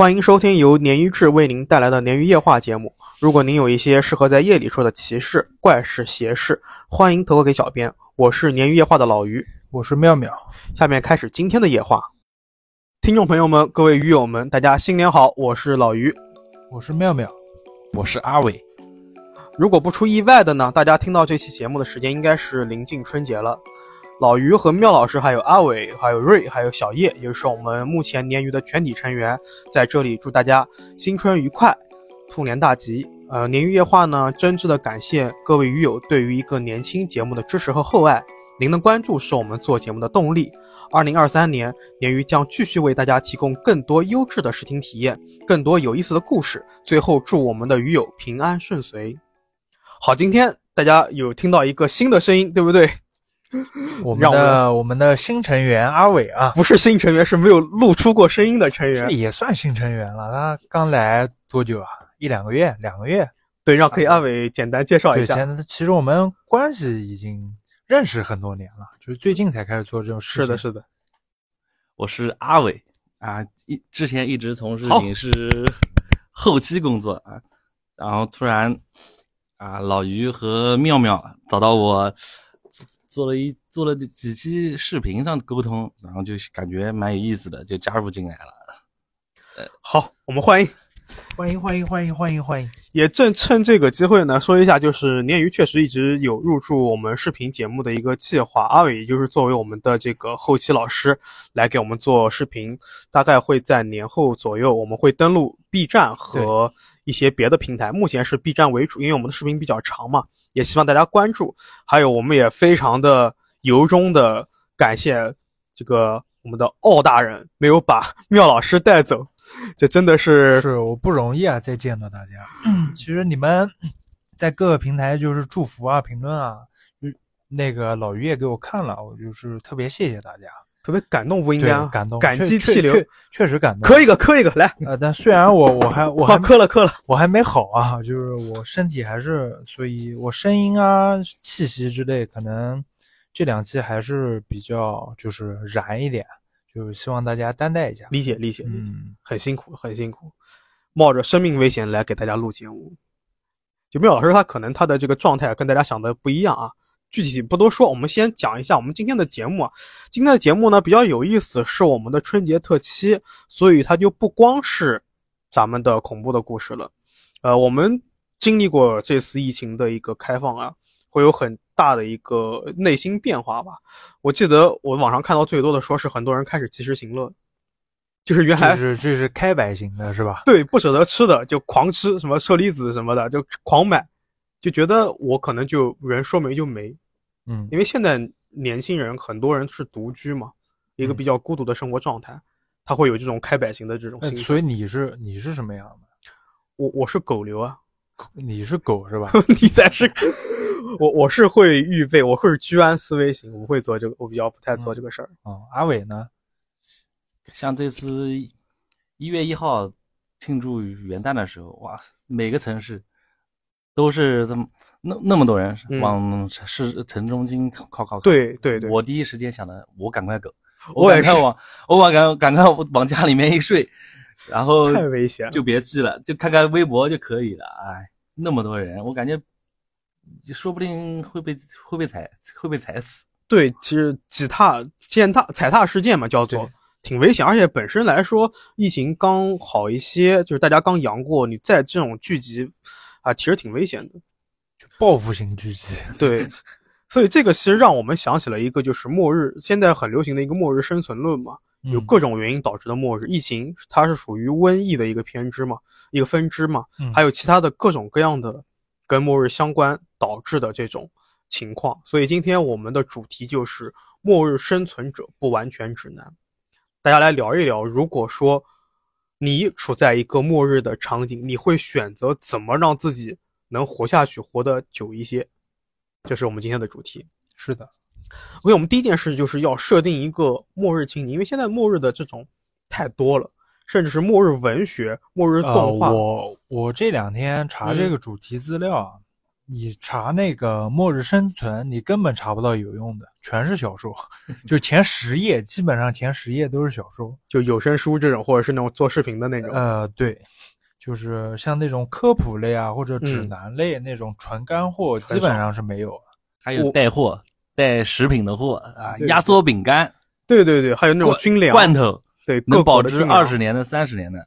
欢迎收听由鲶鱼志为您带来的鲶鱼夜话节目。如果您有一些适合在夜里说的奇事、怪事、邪事，欢迎投稿给小编。我是鲶鱼夜话的老鱼，我是妙妙。下面开始今天的夜话。听众朋友们，各位鱼友们，大家新年好！我是老鱼，我是妙妙，我是阿伟。如果不出意外的呢，大家听到这期节目的时间应该是临近春节了。老于和妙老师，还有阿伟，还有瑞，还有小叶，也就是我们目前鲶鱼的全体成员，在这里祝大家新春愉快，兔年大吉。呃，鲶鱼夜话呢，真挚的感谢各位鱼友对于一个年轻节目的支持和厚爱，您的关注是我们做节目的动力。二零二三年，鲶鱼将继续为大家提供更多优质的视听体验，更多有意思的故事。最后，祝我们的鱼友平安顺遂。好，今天大家有听到一个新的声音，对不对？我们的我们的新成员阿伟啊，不是新成员，是没有露出过声音的成员，也算新成员了。他刚来多久啊？一两个月，两个月。对，让可以阿伟简单介绍一下。其实我们关系已经认识很多年了，就是最近才开始做这种事。是的，是的。我是阿伟啊，一之前一直从事影视后期工作啊，然后突然啊，老于和妙妙找到我。做了一做了几期视频上的沟通，然后就感觉蛮有意思的，就加入进来了。呃，好，我们欢迎，欢迎，欢迎，欢迎，欢迎，欢迎。也正趁这个机会呢，说一下，就是鲶鱼确实一直有入驻我们视频节目的一个计划。阿伟也就是作为我们的这个后期老师来给我们做视频，大概会在年后左右，我们会登录 B 站和一些别的平台。目前是 B 站为主，因为我们的视频比较长嘛。也希望大家关注，还有我们也非常的由衷的感谢这个我们的奥大人没有把妙老师带走，这真的是 是我不容易啊！再见到大家，其实你们在各个平台就是祝福啊、评论啊，那个老于也给我看了，我就是特别谢谢大家。特别感动不应该感动，感激涕零，确实感动。磕一个，磕一个，来。呃，但虽然我我还我 还磕了磕了，我还没好啊，就是我身体还是，所以我声音啊、气息之类，可能这两期还是比较就是燃一点，就是希望大家担待一下，理解理解理解，很辛苦很辛苦，冒着生命危险来给大家录节目。就妙老师他可能他的这个状态跟大家想的不一样啊。具体不多说，我们先讲一下我们今天的节目啊。今天的节目呢比较有意思，是我们的春节特期，所以它就不光是咱们的恐怖的故事了。呃，我们经历过这次疫情的一个开放啊，会有很大的一个内心变化吧。我记得我网上看到最多的说是很多人开始及时行乐，就是原来是这是开摆型的是吧？对，不舍得吃的就狂吃，什么车厘子什么的就狂买。就觉得我可能就人说没就没，嗯，因为现在年轻人很多人是独居嘛，一个比较孤独的生活状态，他会有这种开摆型的这种心。所以你是你是什么样的？我我是狗流啊，你是狗是吧？你才是，我我是会预备，我会是居安思危型，我不会做这个，我比较不太做这个事儿。啊，阿伟呢？像这次一月一号庆祝元旦的时候，哇，每个城市。都是这么那那么多人往市城中心靠靠。对对对，我第一时间想的，我赶快狗，我赶快往我往赶赶快往家里面一睡，然后太危险，就别去了，就看看微博就可以了。哎，那么多人，我感觉说不定会被会被踩会被踩死。对，其实挤踏践踏踩踏事件嘛，叫做挺危险，而且本身来说，疫情刚好一些，就是大家刚阳过，你在这种聚集。啊，其实挺危险的，就报复性聚集。对，所以这个其实让我们想起了一个，就是末日，现在很流行的一个末日生存论嘛，有各种原因导致的末日。疫情它是属于瘟疫的一个偏支嘛，一个分支嘛，还有其他的各种各样的跟末日相关导致的这种情况。所以今天我们的主题就是末日生存者不完全指南，大家来聊一聊，如果说。你处在一个末日的场景，你会选择怎么让自己能活下去，活得久一些？这是我们今天的主题。是的，OK，我们第一件事就是要设定一个末日情景，因为现在末日的这种太多了，甚至是末日文学、末日动画。我我这两天查这个主题资料啊，你查那个末日生存，你根本查不到有用的，全是小说，就前十页，基本上前十页都是小说，就有声书这种，或者是那种做视频的那种。呃，对，就是像那种科普类啊或者指南类那种纯干货，基本上是没有。还有带货、带食品的货啊，压缩饼干，对对对，还有那种军粮罐头，对，能保值二十年的、三十年的，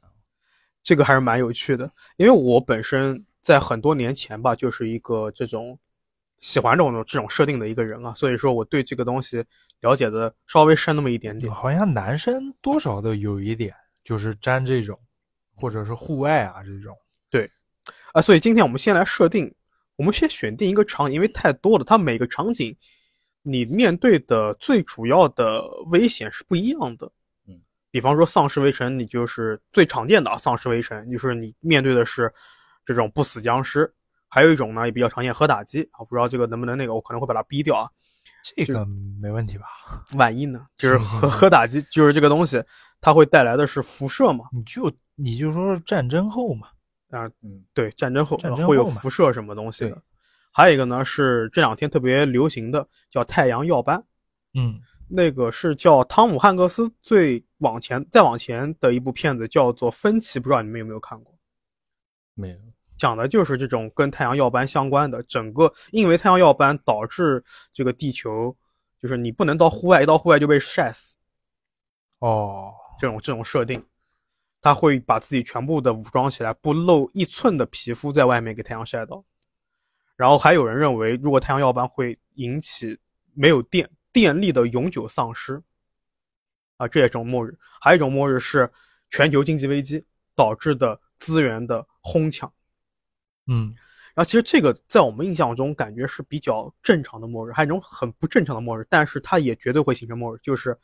这个还是蛮有趣的。因为我本身在很多年前吧，就是一个这种喜欢这种这种设定的一个人啊，所以说我对这个东西了解的稍微深那么一点点。好像男生多少都有一点，就是沾这种，或者是户外啊这种。对，啊，所以今天我们先来设定。我们先选定一个场景，因为太多了，它每个场景你面对的最主要的危险是不一样的。嗯，比方说丧尸围城，你就是最常见的啊，丧尸围城就是你面对的是这种不死僵尸，还有一种呢也比较常见核打击啊，不知道这个能不能那个，我可能会把它逼掉啊。这个没问题吧？万一呢？就是核核打击，就是这个东西，它会带来的是辐射嘛？你就你就说战争后嘛。啊，嗯，对，战争后战争会有辐射什么东西的，还有一个呢是这两天特别流行的叫太阳耀斑，嗯，那个是叫汤姆汉克斯最往前再往前的一部片子叫做《分歧》，不知道你们有没有看过？没有，讲的就是这种跟太阳耀斑相关的，整个因为太阳耀斑导致这个地球就是你不能到户外，一到户外就被晒死，哦，这种这种设定。他会把自己全部的武装起来，不露一寸的皮肤在外面给太阳晒到。然后还有人认为，如果太阳耀斑会引起没有电电力的永久丧失，啊，这也是种末日。还有一种末日是全球经济危机导致的资源的哄抢。嗯，然后其实这个在我们印象中感觉是比较正常的末日，还有一种很不正常的末日，但是它也绝对会形成末日，就是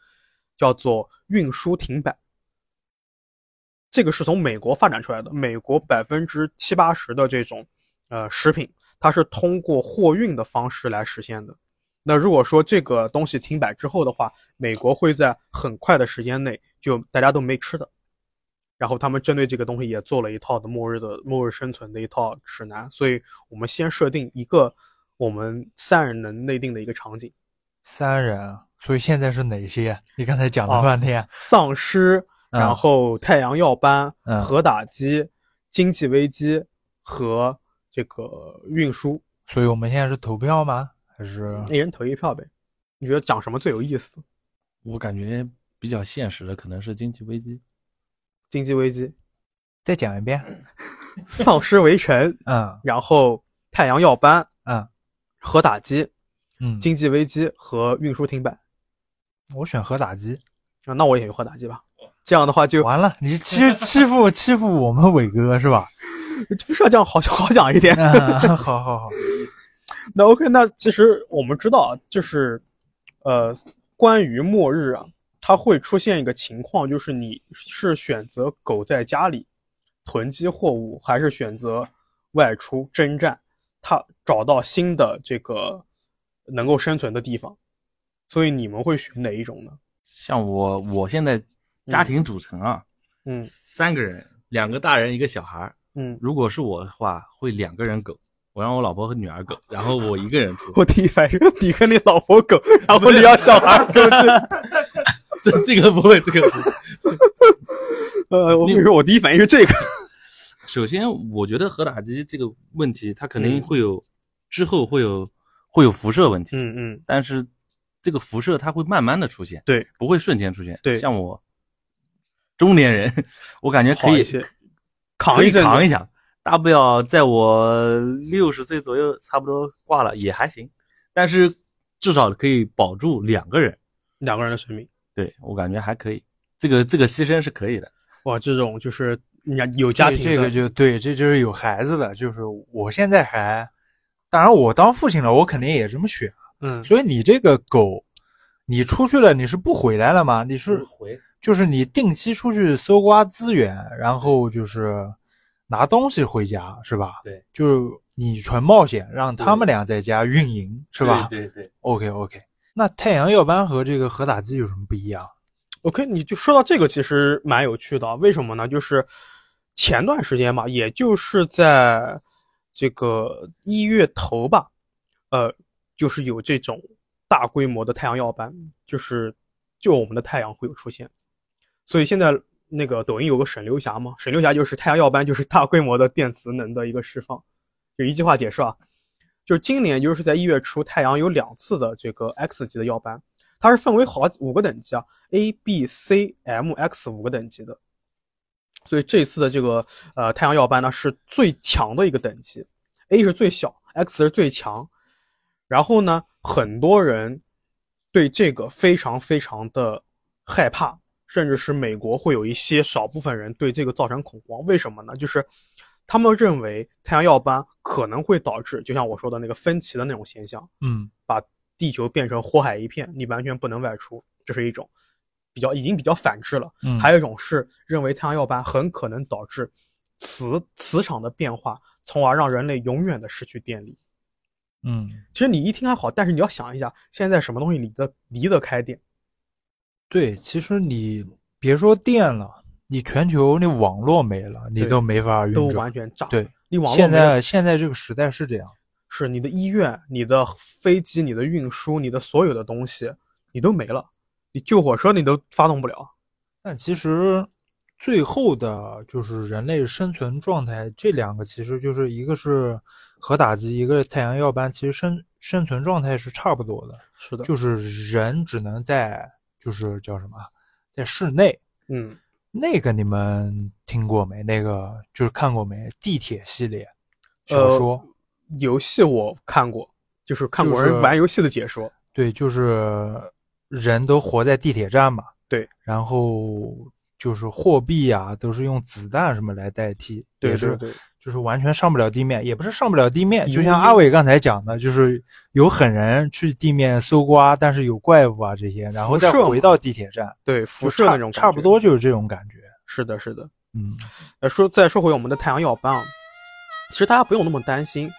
叫做运输停摆。这个是从美国发展出来的。美国百分之七八十的这种，呃，食品，它是通过货运的方式来实现的。那如果说这个东西停摆之后的话，美国会在很快的时间内就大家都没吃的。然后他们针对这个东西也做了一套的末日的末日生存的一套指南。所以我们先设定一个我们三人能内定的一个场景。三人，所以现在是哪些？你刚才讲了半天，丧尸。然后太阳耀斑、核打击、经济危机和这个运输，所以我们现在是投票吗？还是一人投一票呗？你觉得讲什么最有意思？我感觉比较现实的可能是经济危机。经济危机，再讲一遍。丧尸围城，嗯，然后太阳耀斑，嗯，核打击，嗯，经济危机和运输停摆。我选核打击。啊，那我也选核打击吧。这样的话就完了，你欺欺负欺负我们伟哥是吧？不是要这样好好讲一点。好好好，那 OK，那其实我们知道，就是呃，关于末日啊，它会出现一个情况，就是你是选择苟在家里囤积货物，还是选择外出征战，他找到新的这个能够生存的地方。所以你们会选哪一种呢？像我，我现在。家庭组成啊，嗯，三个人，两个大人，一个小孩嗯，如果是我的话，会两个人狗，我让我老婆和女儿狗，然后我一个人住。我第一反应，你和你老婆狗，然后你要小孩狗去。这这个不会，这个。呃，我跟你说，我第一反应是这个。首先，我觉得核打击这个问题，它肯定会有，之后会有会有辐射问题。嗯嗯。但是这个辐射它会慢慢的出现，对，不会瞬间出现。对，像我。中年人，我感觉可以扛一扛一下，大不了在我六十岁左右，差不多挂了也还行。但是至少可以保住两个人，两个人的生命。对我感觉还可以，这个这个牺牲是可以的。哇，这种就是你有家庭，这个就对，这就是有孩子的，就是我现在还，当然我当父亲了，我肯定也这么选。嗯，所以你这个狗，你出去了，你是不回来了吗？你是回。就是你定期出去搜刮资源，然后就是拿东西回家，是吧？对，就是你纯冒险，让他们俩在家运营，是吧？对对。OK OK，那太阳耀斑和这个核打击有什么不一样？OK，你就说到这个，其实蛮有趣的。为什么呢？就是前段时间嘛，也就是在这个一月头吧，呃，就是有这种大规模的太阳耀斑，就是就我们的太阳会有出现。所以现在那个抖音有个省流霞嘛，省流霞就是太阳耀斑，就是大规模的电磁能的一个释放。就一句话解释啊，就是今年就是在一月初，太阳有两次的这个 X 级的耀斑，它是分为好五个等级啊，A、B、C、M、X 五个等级的。所以这次的这个呃太阳耀斑呢是最强的一个等级，A 是最小，X 是最强。然后呢，很多人对这个非常非常的害怕，甚至是美国会有一些少部分人对这个造成恐慌。为什么呢？就是他们认为太阳耀斑可能会导致，就像我说的那个分歧的那种现象，嗯，把地球变成火海一片，你完全不能外出，这是一种。比较已经比较反制了，嗯还有一种是认为太阳耀斑很可能导致磁磁场的变化，从而让人类永远的失去电力。嗯，其实你一听还好，但是你要想一下，现在什么东西离得离得开电？对，其实你别说电了，你全球那网络没了，你都没法运都转。完全炸。对，你网络现在现在这个时代是这样。是你的医院、你的飞机、你的运输、你的所有的东西，你都没了，你救火车你都发动不了。但其实最后的就是人类生存状态，这两个其实就是一个是核打击，一个是太阳耀斑，其实生生存状态是差不多的，是的，就是人只能在就是叫什么，在室内。嗯，那个你们听过没？那个就是看过没？地铁系列小呃说，游戏我看过，就是看过人玩游戏的解说。对，就是人都活在地铁站嘛。对，然后就是货币啊，都是用子弹什么来代替，也是对对对，就是完全上不了地面，也不是上不了地面，就像阿伟刚才讲的，就是有狠人去地面搜刮，但是有怪物啊这些，然后再回到地铁站，对辐射那种差不多就是这种感觉。是的，是的。嗯呃，说再说回我们的太阳耀斑啊，其实大家不用那么担心。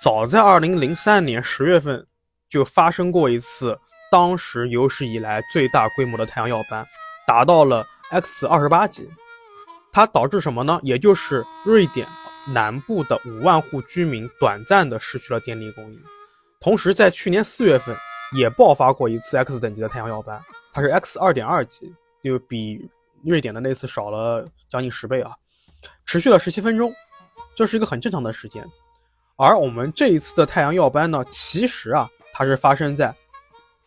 早在二零零三年十月份就发生过一次，当时有史以来最大规模的太阳耀斑，达到了 X 二十八级。它导致什么呢？也就是瑞典南部的五万户居民短暂的失去了电力供应。同时，在去年四月份也爆发过一次 X 等级的太阳耀斑，它是 X 二点二级，就比瑞典的那次少了将近十倍啊，持续了十七分钟，这是一个很正常的时间。而我们这一次的太阳耀斑呢，其实啊，它是发生在，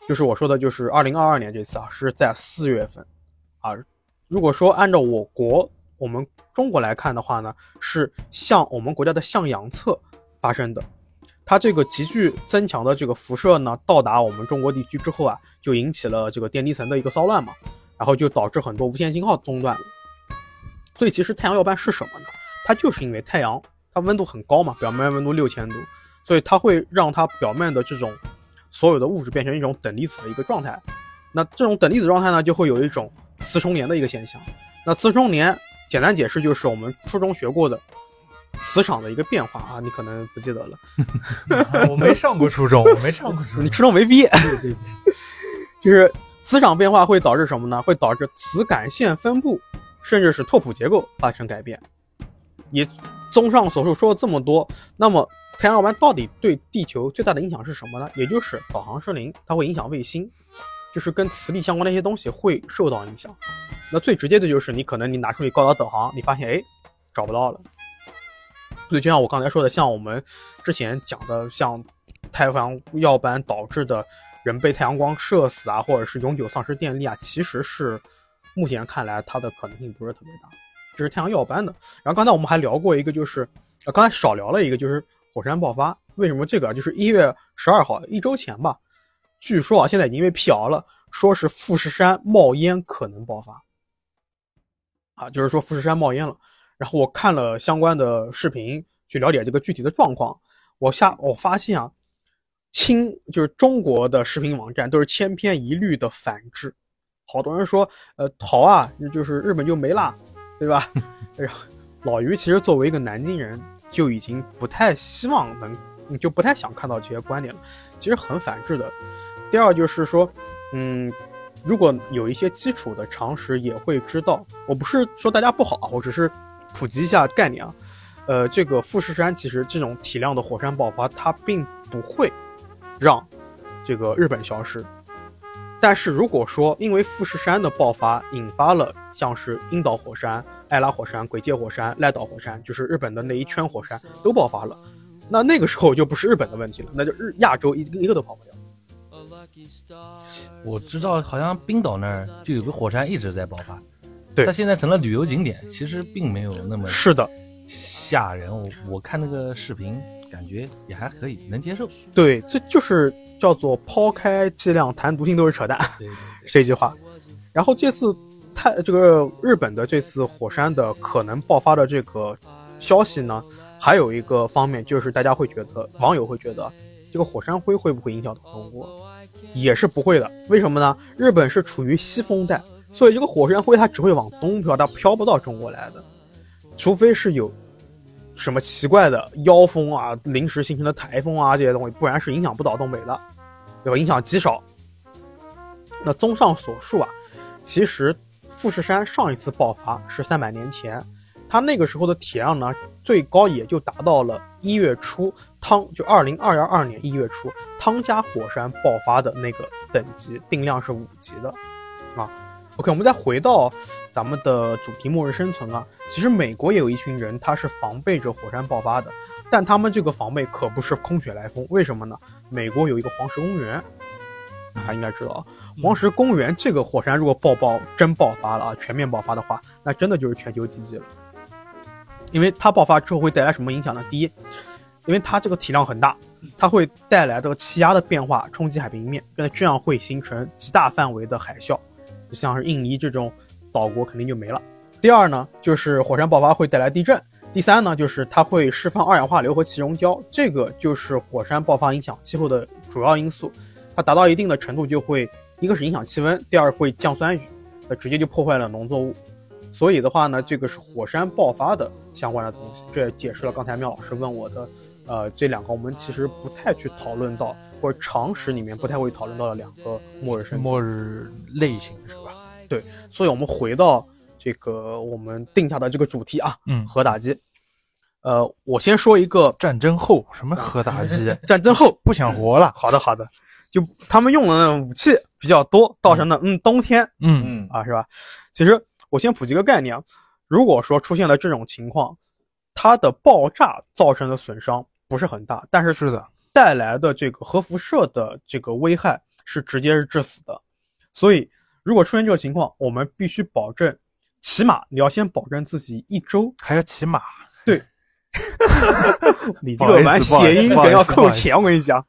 就是我说的，就是二零二二年这次啊，是在四月份，啊，如果说按照我国我们中国来看的话呢，是向我们国家的向阳侧发生的。它这个急剧增强的这个辐射呢，到达我们中国地区之后啊，就引起了这个电离层的一个骚乱嘛，然后就导致很多无线信号中断。所以其实太阳耀斑是什么呢？它就是因为太阳它温度很高嘛，表面温度六千度，所以它会让它表面的这种所有的物质变成一种等离子的一个状态。那这种等离子状态呢，就会有一种磁重联的一个现象。那磁重联简单解释就是我们初中学过的磁场的一个变化啊，你可能不记得了，我没上过初中，我没上过初你中。初中没毕业。对对对，就是磁场变化会导致什么呢？会导致磁感线分布，甚至是拓扑结构发生改变。也综上所述说了这么多，那么太阳耀斑到底对地球最大的影响是什么呢？也就是导航失灵，它会影响卫星，就是跟磁力相关的一些东西会受到影响。那最直接的就是你可能你拿出你高德导航，你发现哎找不到了。对，就像我刚才说的，像我们之前讲的，像太阳耀斑导致的人被太阳光射死啊，或者是永久丧失电力啊，其实是目前看来它的可能性不是特别大，这是太阳耀斑的。然后刚才我们还聊过一个，就是呃刚才少聊了一个，就是火山爆发。为什么这个？就是一月十二号，一周前吧，据说啊现在已经被辟谣了，说是富士山冒烟可能爆发，啊，就是说富士山冒烟了。然后我看了相关的视频，去了解这个具体的状况。我下我发现啊，清就是中国的视频网站都是千篇一律的反制。好多人说，呃，逃啊，就是日本就没啦，对吧？哎呀，老于其实作为一个南京人，就已经不太希望能，你就不太想看到这些观点了。其实很反制的。第二就是说，嗯，如果有一些基础的常识，也会知道，我不是说大家不好啊，我只是普及一下概念啊。呃，这个富士山其实这种体量的火山爆发，它并不会让这个日本消失。但是如果说因为富士山的爆发引发了像是樱岛火山、艾拉火山、鬼界火山、濑岛火山，就是日本的那一圈火山都爆发了，那那个时候就不是日本的问题了，那就日亚洲一个一个都跑不掉。我知道，好像冰岛那儿就有个火山一直在爆发，对它现在成了旅游景点，其实并没有那么是的，吓人。我我看那个视频，感觉也还可以，能接受。对，这就是叫做抛开剂量谈毒性都是扯淡，对对 对，这句话。然后这次太这个日本的这次火山的可能爆发的这个消息呢，还有一个方面就是大家会觉得，网友会觉得这个火山灰会不会影响到中国？也是不会的。为什么呢？日本是处于西风带，所以这个火山灰它只会往东飘，它飘不到中国来的，除非是有什么奇怪的妖风啊、临时形成的台风啊这些东西，不然是影响不到东北的，对吧？影响极少。那综上所述啊，其实富士山上一次爆发是三百年前，它那个时候的体量呢，最高也就达到了一月初汤，就二零二二年一月初汤加火山爆发的那个等级，定量是五级的，啊。OK，我们再回到咱们的主题“末日生存”啊，其实美国也有一群人，他是防备着火山爆发的，但他们这个防备可不是空穴来风，为什么呢？美国有一个黄石公园，大家应该知道啊。黄石公园这个火山如果爆爆真爆发了啊，全面爆发的话，那真的就是全球奇迹了。因为它爆发之后会带来什么影响呢？第一，因为它这个体量很大，它会带来这个气压的变化，冲击海平面，那这样会形成极大范围的海啸，像是印尼这种岛国肯定就没了。第二呢，就是火山爆发会带来地震。第三呢，就是它会释放二氧化硫和气溶胶，这个就是火山爆发影响气候的主要因素。它达到一定的程度，就会一个是影响气温，第二会降酸雨，呃，直接就破坏了农作物。所以的话呢，这个是火山爆发的相关的东西。这也解释了刚才妙老师问我的，呃，这两个我们其实不太去讨论到，或者常识里面不太会讨论到的两个末日生。末日类型是吧？对所以我们回到这个我们定下的这个主题啊，嗯，核打击。呃，我先说一个战争后什么核打击？战争后不想活了。好的好的，就他们用的武器比较多，造成的嗯冬天嗯嗯啊是吧？其实我先普及个概念啊，如果说出现了这种情况，它的爆炸造成的损伤不是很大，但是是的，带来的这个核辐射的这个危害是直接是致死的。所以如果出现这个情况，我们必须保证，起码你要先保证自己一周还要骑马。你这个玩谐音梗要扣钱，我跟你讲，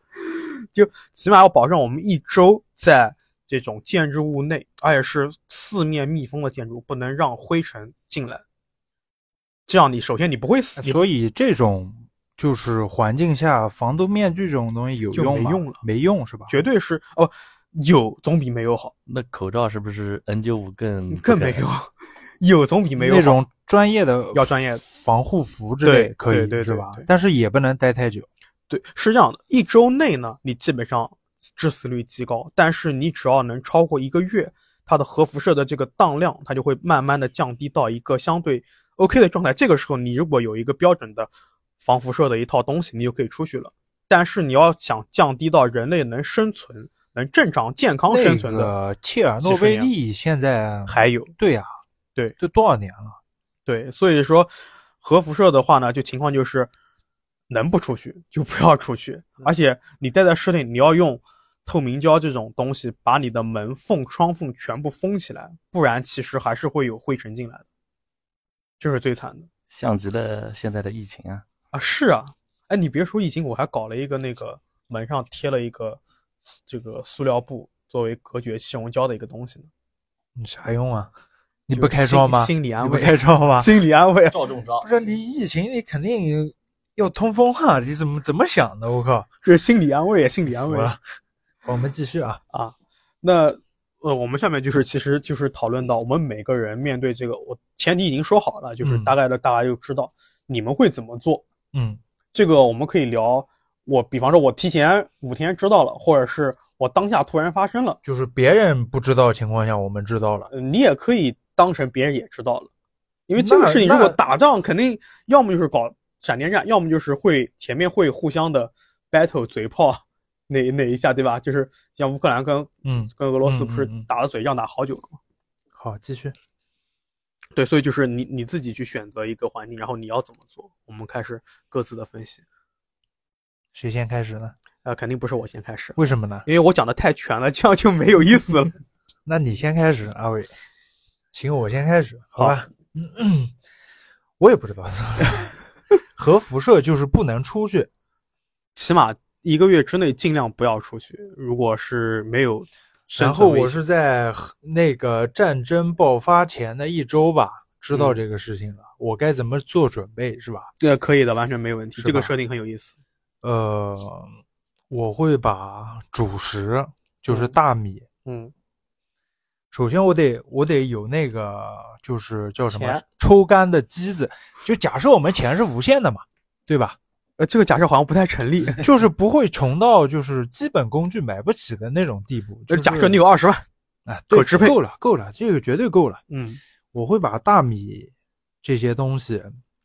就起码要保证我们一周在这种建筑物内，而且是四面密封的建筑，不能让灰尘进来。这样你首先你不会死，所以这种就是环境下防毒面具这种东西有就用吗？没用了没用是吧？绝对是哦，有总比没有好，那口罩是不是 N95 更 更没用，有总比没有那种专业的要专业防护服之类对可以对对是吧对对？但是也不能待太久。对，是这样的，一周内呢，你基本上致死率极高，但是你只要能超过一个月，它的核辐射的这个当量，它就会慢慢的降低到一个相对 OK 的状态。这个时候，你如果有一个标准的防辐射的一套东西，你就可以出去了。但是你要想降低到人类能生存、能正常健康生存的，那个切尔诺贝利现在还有对呀、对都多少年了？对，所以说核辐射的话呢，就情况就是能不出去就不要出去，而且你待在室内，你要用透明胶这种东西把你的门缝、窗缝全部封起来，不然其实还是会有灰尘进来的，这是最惨的像极了现在的疫情啊！啊！是啊，哎，你别说疫情，我还搞了一个那个门上贴了一个这个塑料布作为隔绝气溶胶的一个东西呢，你啥用啊？你不开窗吗？心心理安慰你不开窗吗？心理安慰啊。赵中招不是你疫情，你肯定要通风啊！你怎么怎么想的？我靠！这是心理安慰，心理安慰服了。我们继续啊。啊。那呃，我们下面就是其实就是讨论到我们每个人面对这个，我前提已经说好了，就是嗯大概的大家就知道你们会怎么做。嗯这个我们可以聊，我比方说我提前五天知道了，或者是我当下突然发生了，就是别人不知道的情况下，我们知道了。呃你也可以当成别人也知道了，因为这个事情如果打仗，肯定要么就是搞闪电战，要么就是会前面会互相的 battle 嘴炮哪哪一下，对吧？就是像乌克兰跟嗯，跟俄罗斯不是打了嘴仗打好久了吗？好，继续。对，所以就是你你自己去选择一个环境，然后你要怎么做，我们开始各自的分析。谁先开始呢？呃，肯定不是我先开始，为什么呢？因为我讲的太全了，这样就没有意思了。那你先开始，阿伟。行，我先开始，好吧？嗯，我也不知道。核辐射就是不能出去，起码一个月之内尽量不要出去。如果是没有然后我是在那个战争爆发前的一周吧，知道嗯这个事情了，我该怎么做准备，是吧？这个可以的，完全没问题。这个设定很有意思。呃，我会把主食，就是嗯大米，嗯，首先我得我得有那个就是叫什么抽干的机子，就假设我们钱是无限的嘛，对吧？呃，这个假设好像不太成立。就是不会穷到就是基本工具买不起的那种地步。就假设你有二十万，啊，可支配够了，够了，这个绝对够了。嗯我会把大米这些东西，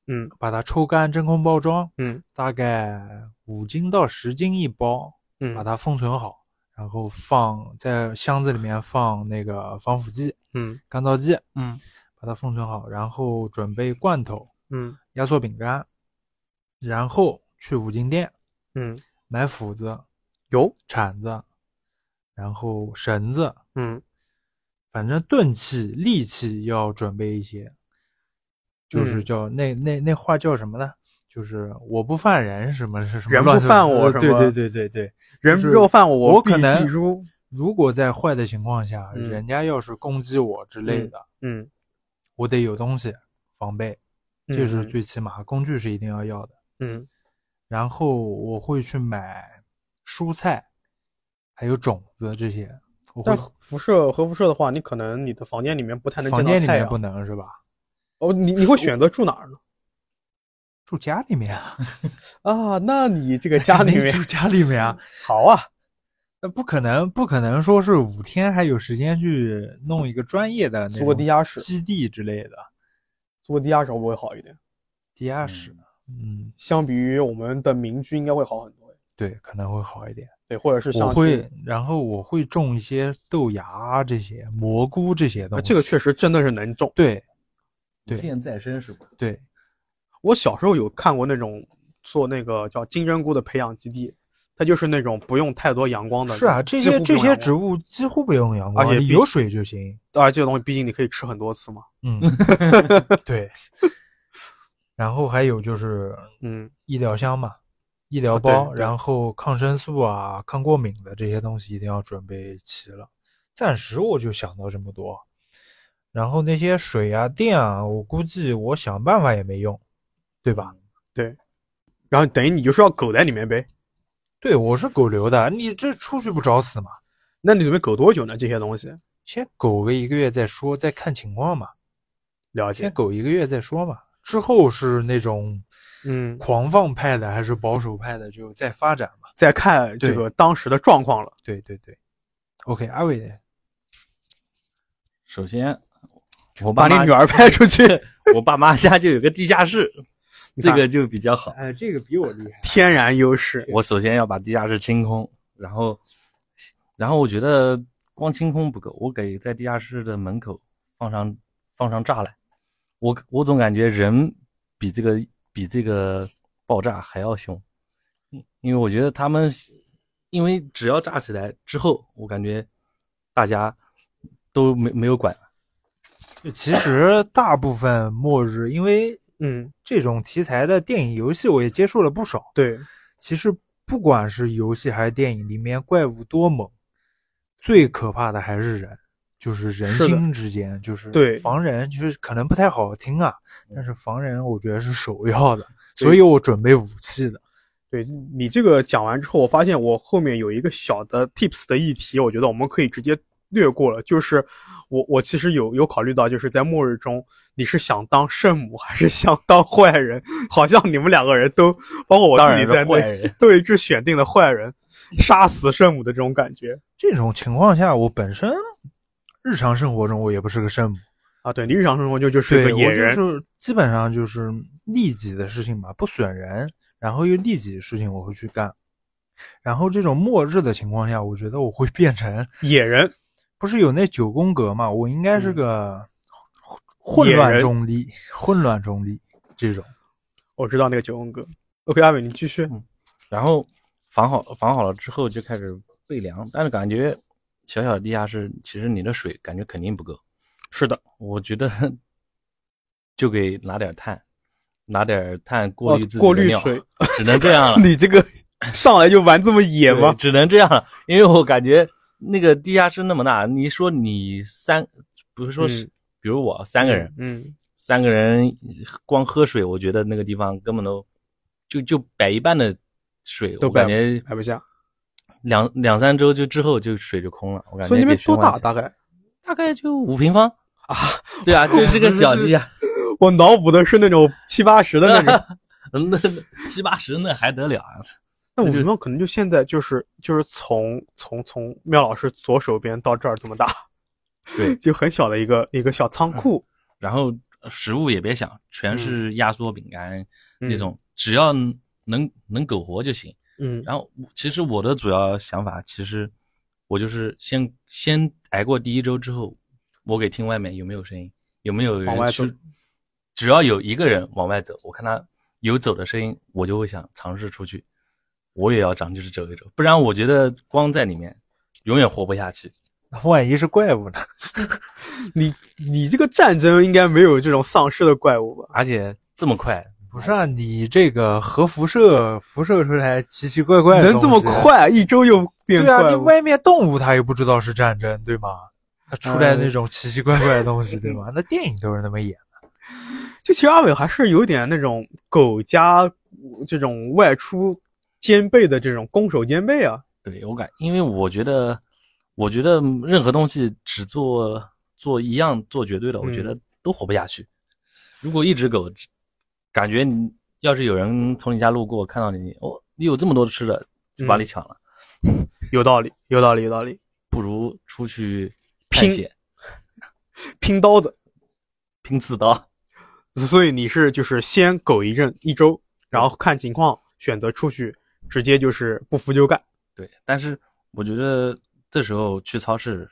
嗯把它抽干，真空包装，嗯大概五斤到十斤一包，嗯，把它封存好，然后放在箱子里面放那个防腐剂、嗯干燥剂，嗯把它封存好，然后准备罐头、嗯压缩饼干，然后去五金店嗯，买斧子、有，铲子，然后绳子，嗯反正钝器、利器要准备一些，就是嗯叫、那那那话叫什么呢？就是我不犯人，什么是什么人不犯我呃对什么对对对对。人就是肉犯我，我可能必诛。如果在坏的情况下，嗯人家要是攻击我之类的，嗯，我得有东西防备，这是嗯最起码，工具是一定要要的。嗯然后我会去买蔬菜，还有种子这些。但辐射核辐射的话，你可能你的房间里面不太能见房到太阳间里面不能是吧？哦，你你会选择住哪儿呢？住家里面啊，啊，那你这个 家里面住家里面啊，好啊，那不可能，不可能说是五天还有时间去弄一个专业的做个地下室，基地之类的做个地下室会不会好一点？地下室。嗯，相比于我们的民居，应该会好很多。对，可能会好一点。对，或者是像我会，然后我会种一些豆芽这些蘑菇这些东西。呃这个确实真的是能种。对对无限再生是吧？对，我小时候有看过那种做那个叫金针菇的培养基地，它就是那种不用太多阳光的。是啊，这些这些植物几乎不用阳光，而且有水就行。当然这个东西毕竟你可以吃很多次嘛。嗯，对。然后还有就是嗯医疗箱嘛，医疗包，对然后抗生素啊、抗过敏的这些东西一定要准备齐了。暂时我就想到这么多，然后那些水啊、电啊，我估计我想办法也没用，对吧？对，然后等于你就是要苟在里面呗。对，我是苟留的，你这出去不找死吗？那你准备苟多久呢？这些东西先苟个一个月再说，再看情况嘛。了解。先苟一个月再说嘛。之后是那种嗯，狂放派的还是保守派的，就再发展嘛。再看这个当时的状况了。对对对，OK，阿伟，首先，我把你女儿 派出去，我爸妈家就有个地下室，这个就比较好。哎，这个比我厉害。天然优势。我首先要把地下室清空，然后，然后我觉得光清空不够，我给在地下室的门口放上放上栅栏。我我总感觉人比这个比这个爆炸还要凶，因因为我觉得他们，因为只要炸起来之后，我感觉大家都没没有管。其实大部分末日，因为嗯，这种题材的电影、游戏，我也接触了不少。对，其实不管是游戏还是电影，里面怪物多猛，最可怕的还是人，就是人心之间，就是对防人，就是可能不太好听啊，但是防人我觉得是首要的，所以我准备武器的。对你这个讲完之后，我发现我后面有一个小的 tips 的议题，我觉得我们可以直接略过了。就是我我其实有有考虑到，就是在末日中，你是想当圣母还是想当坏人？好像你们两个人都，包括我当然自己在内，都一致选定了坏人，杀死圣母的这种感觉。这种情况下，我本身日常生活中我也不是个圣母，啊，对，你日常生活就就是个，野人，我就是基本上就是利己的事情吧，不损人，然后又利己的事情我会去干。然后这种末日的情况下，我觉得我会变成野人不是有那九宫格嘛？我应该是嗯个混乱中立，混乱中立这种。我知道那个九宫格。OK，阿伟你继续。然后防好防好了之后就开始备粮，但是感觉小小的地下室，其实你的水感觉肯定不够。是的，我觉得 就给拿点碳，拿点碳过滤过滤水，只能这样了。你这个上来就玩这么野吗？只能这样了，因为我感觉那个地下室那么大，你说你三，不是说是，嗯比如我三个人，嗯，三个人光喝水，我觉得那个地方根本都就就摆一半的水，都我感觉摆不下。两两三周就之后就水就空了，我感觉所以那边多大？大概大概就五平方啊？对啊，就是个小地下，我脑补的是那种七八十的那种。那那七八十那还得了啊？那五平方可能就现在就是就是从从从妙老师左手边到这儿这么大，对，就很小的一个一个小仓库。然后呃食物也别想，全是压缩饼干、嗯那种，只要能能苟活就行。嗯，然后其实我的主要想法，其实我就是先先挨过第一周之后，我给听外面有没有声音，有没有往外走人去，只要有一个人往外走，我看他有走的声音，我就会想尝试出去，我也要长就是走一走，不然我觉得光在里面永远活不下去。万一是怪物呢？你你这个战争应该没有这种丧尸的怪物吧？而且这么快，不是啊，你这个核辐射辐射出来奇奇怪怪的能这么？快？一周又变对啊，你？外面动物它又不知道是战争，对吗？它出来嗯那种奇奇怪怪的东西，对吗？那电影都是那么演的。就其实阿伟还是有点那种狗家这种外出兼备的这种攻守兼备啊。对我感，因为我觉得，我觉得任何东西只做做一样做绝对的，我觉得都活不下去。如果一只狗，感觉你要是有人从你家路过，看到你，哦，你有这么多吃的，就把你抢了，有道理，有道理，有道理。不如出去探拼，拼刀子，拼刺刀。所以你是就是先苟一阵一周，然后看情况选择出去，直接就是不服就干。对，但是我觉得这时候去超市，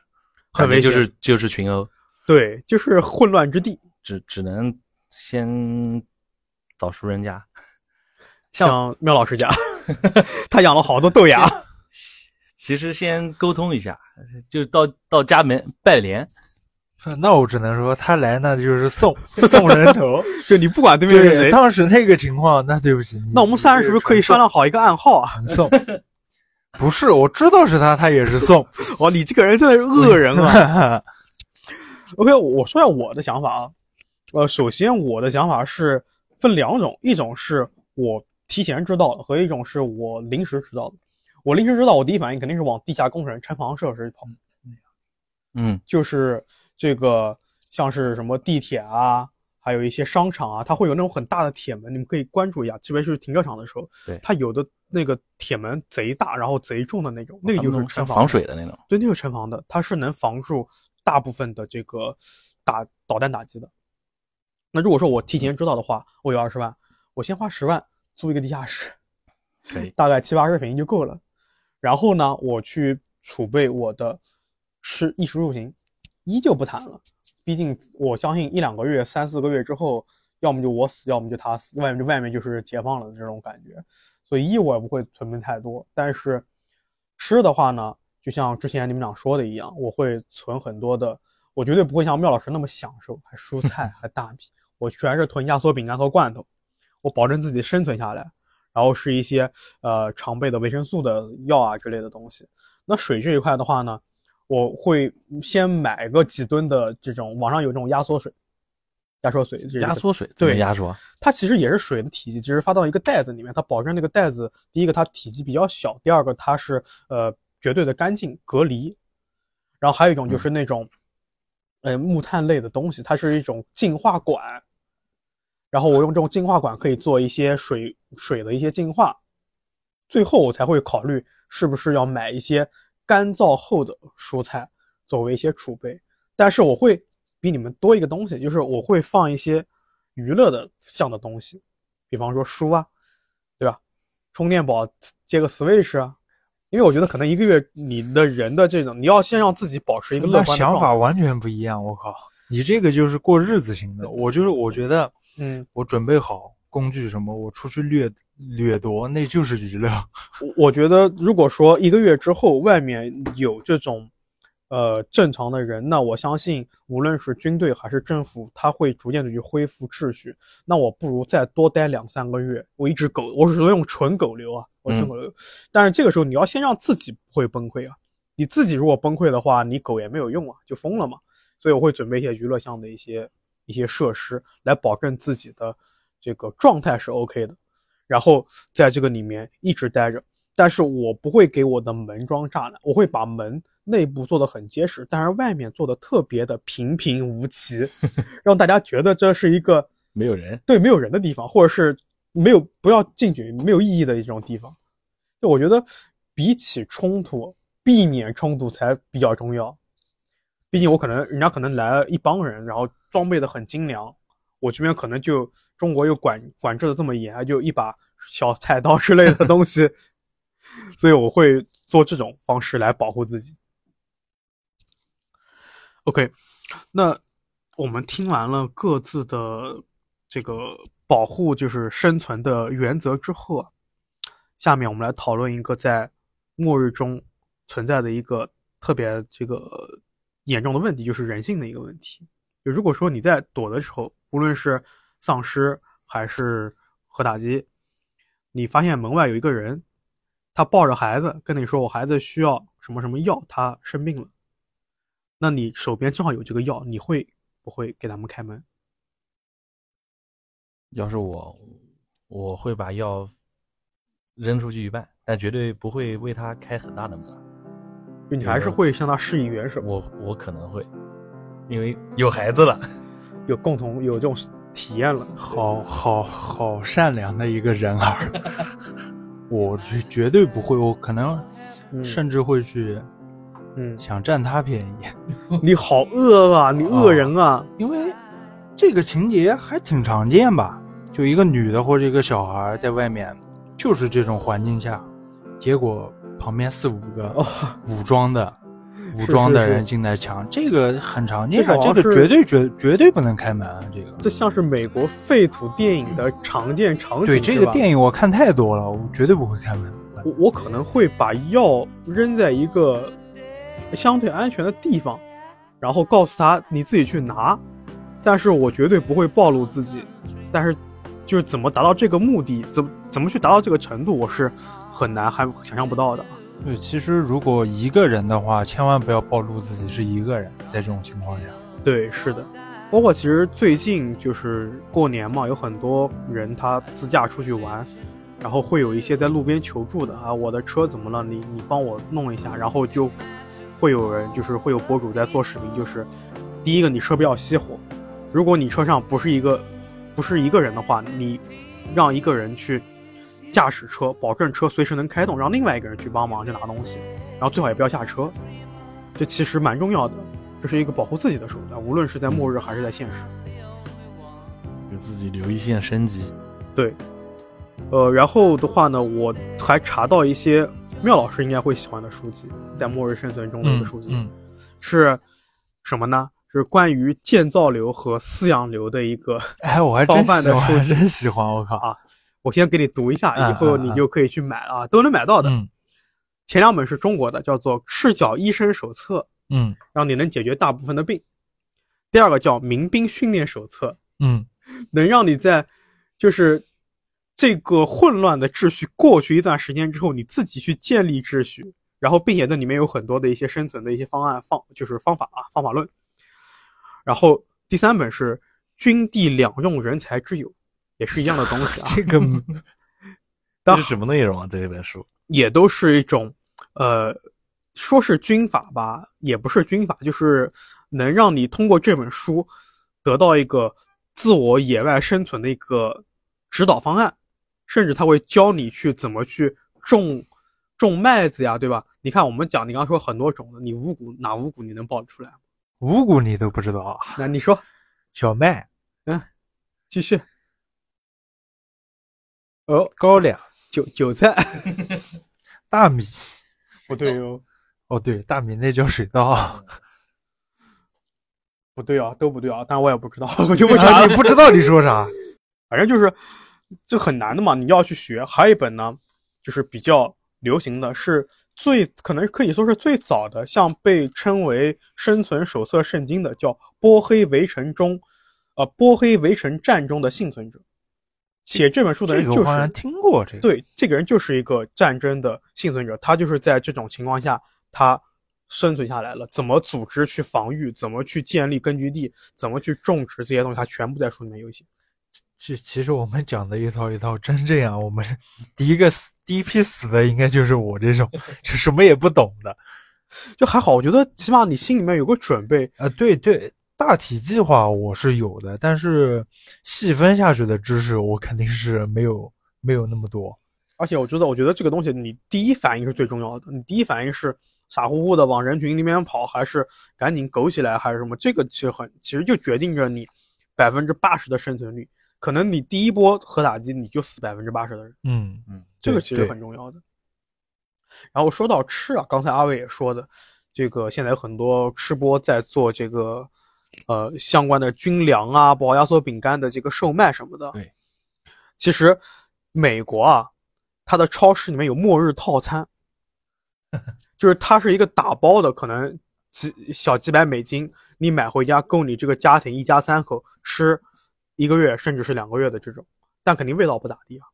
很危险就是就是群殴，对，就是混乱之地。只只能先找熟人家。像妙老师家，他养了好多豆芽。其实先沟通一下，就到到家门拜年，那我只能说，他来那就是送 送人头。就你不管对面是，谁，当时那个情况，那对不起。那我们三人是不是可以商量好一个暗号啊？送？不是，我知道是他，他也是送。哇，你这个人真的是恶人啊！OK，我说一下我的想法啊。呃，首先我的想法是分两种，一种是我提前知道的，和一种是我临时知道的。我临时知道，我第一反应肯定是往地下工程、拆房设施跑，嗯，就是这个像是什么地铁啊，还有一些商场啊，它会有那种很大的铁门，你们可以关注一下，特别是停车场的时候，对它有的那个铁门贼大，然后贼重的那种，那个就是防防水的那种。对，那个城防的，它是能防住大部分的这个打导弹打击的。那如果说我提前知道的话，我有二十万，我先花十万租一个地下室，可以，大概七八十平就够了。然后呢，我去储备我的吃衣食住行，衣就不谈了，毕竟我相信一两个月、三四个月之后，要么就我死，要么就他死，外面就外面就是解放了的这种感觉。所以衣我也不会存备太多，但是吃的话呢，就像之前你们俩说的一样，我会存很多的，我绝对不会像妙老师那么享受，还蔬菜还大米，我全是囤压缩饼干和罐头，我保证自己生存下来。然后是一些呃常备的维生素的药啊之类的东西。那水这一块的话呢，我会先买个几吨的这种，网上有这种压缩水，压缩水，这个压缩水对压缩？它其实也是水的体积，只是发到一个袋子里面，它保证那个袋子，第一个它体积比较小，第二个它是呃绝对的干净隔离，然后还有一种就是那种，呃木炭类的东西，它是一种净化管，然后我用这种净化管可以做一些水水的一些净化，最后我才会考虑是不是要买一些干燥后的蔬菜作为一些储备，但是我会比你们多一个东西，就是我会放一些娱乐的项的东西，比方说书啊，对吧？充电宝接个 Switch 啊，因为我觉得可能一个月你的人的这种，你要先让自己保持一个乐观的想法完全不一样。我靠，你这个就是过日子型的，我就是我觉得嗯，我准备好工具什么，我出去掠掠夺，那就是娱乐。我我觉得如果说一个月之后外面有这种呃正常的人，那我相信无论是军队还是政府，他会逐渐的去恢复秩序。那我不如再多待两三个月，我一直狗，我是说用纯狗流啊，我纯狗流。但是这个时候你要先让自己不会崩溃啊，你自己如果崩溃的话，你狗也没有用啊，就疯了嘛。所以我会准备一些娱乐项的一些一些设施，来保证自己的这个状态是 OK 的，然后在这个里面一直待着。但是我不会给我的门装栅栏，我会把门内部做的很结实，但是外面做的特别的平平无奇，让大家觉得这是一个没有人。对没有人的地方，或者是没有不要进去没有意义的一种地方。就我觉得，比起冲突，避免冲突才比较重要。毕竟我可能人家可能来了一帮人，然后装备的很精良，我这边可能就中国又管管制的这么严，就一把小菜刀之类的 东西，所以我会做这种方式来保护自己。OK，那我们听完了各自的这个保护就是生存的原则之后啊，下面我们来讨论一个在末日中存在的一个特别这个严重的问题，就是人性的一个问题。就如果说你在躲的时候，无论是丧尸还是核打击，你发现门外有一个人，他抱着孩子跟你说：“我孩子需要什么什么药，他生病了。”那你手边正好有这个药，你会不会给他们开门？要是我，我会把药扔出去一半，但绝对不会为他开很大的门。就你还是会向他施以援手，我我可能会，因为有孩子了。有共同有这种体验了。好好好善良的一个人儿，我绝绝对不会，我可能嗯甚至会去嗯，想占他便宜，你好恶啊，你恶人啊！因为这个情节还挺常见吧？就一个女的或者一个小孩在外面，就是这种环境下，结果旁边四五个哦，武装的。武装的人进来抢，这个很常见啊，这个绝对绝绝对不能开门啊！这个这像是美国废土电影的常见场景。对这个电影我看太多了，我绝对不会开门。我我可能会把药扔在一个相对安全的地方，然后告诉他你自己去拿，但是我绝对不会暴露自己。但是就是怎么达到这个目的，怎么怎么去达到这个程度，我是很难还想象不到的。对，其实如果一个人的话，千万不要暴露自己是一个人，在这种情况下。对，是的，包括其实最近就是过年嘛，有很多人他自驾出去玩，然后会有一些在路边求助的啊，我的车怎么了？你你帮我弄一下，然后就会有人就是会有博主在做视频，就是第一个你车不要熄火，如果你车上不是一个不是一个人的话，你让一个人去驾驶车，保证车随时能开动，让另外一个人去帮忙去拿东西，然后最好也不要下车，这其实蛮重要的。这是一个保护自己的手段，无论是在末日还是在现实。给自己留一线生机。对，呃，然后的话呢，我还查到一些妙老师应该会喜欢的书籍，在末日生存中的一个书籍、嗯，是什么呢？是关于建造流和饲养流的一个。哎，我还真喜欢，真喜欢，我靠啊我先给你读一下，嗯以后你就可以去买啊，都能买到的。嗯前两本是中国的，叫做《赤脚医生手册》，嗯让你能解决大部分的病。第二个叫《民兵训练手册》，嗯能让你在就是这个混乱的秩序过去一段时间之后，你自己去建立秩序，然后并且那里面有很多的一些生存的一些方案方就是方法啊方法论。然后第三本是《军地两用人才之友》，也是一样的东西啊，这个 这是什么内容啊？这本书也都是一种呃说是军法吧，也不是军法，就是能让你通过这本书得到一个自我野外生存的一个指导方案，甚至他会教你去怎么去种种麦子呀，对吧？你看我们讲，你刚刚说很多种子，你五谷哪五谷你能报得出来？五谷你都不知道啊？那你说，小麦、嗯继续。哦，高粱、韭韭菜 大米。不对哦，哦，对，大米那叫水稻。不对啊，都不对啊，但我也不知道，我就不查了。你不知道你说啥？反正就是这很难的嘛，你要去学。还有一本呢，就是比较流行的是最可能可以说是最早的，像被称为生存手册圣经的，叫《波黑围城中》，呃，《波黑围城战中的幸存者》。写这本书的人就是这个我好像听过这个。对，这个人就是一个战争的幸存者，他就是在这种情况下，他生存下来了。怎么组织去防御，怎么去建立根据地，怎么去种植这些东西，他全部在书里面有写。其其实我们讲的一套一套，真这样，我们第一个死第一批死的应该就是我这种，就什么也不懂的。就还好，我觉得起码你心里面有个准备。啊，对对，大体计划我是有的，但是细分下去的知识我肯定是没有没有那么多。而且我觉得，我觉得这个东西，你第一反应是最重要的。你第一反应是傻乎乎的往人群里面跑，还是赶紧苟起来，还是什么？这个其实很，其实就决定着你百分之八十的生存率。可能你第一波核打击你就死百分之八十的人，嗯嗯，这个其实很重要的。然后说到吃啊，刚才阿伟也说的，这个现在有很多吃播在做这个呃相关的军粮啊，包括压缩饼干的这个售卖什么的。对，其实美国啊，它的超市里面有末日套餐，就是它是一个打包的，可能几小几百美金，你买回家够你这个家庭一家三口吃一个月，甚至是两个月的这种，但肯定味道不咋地啊。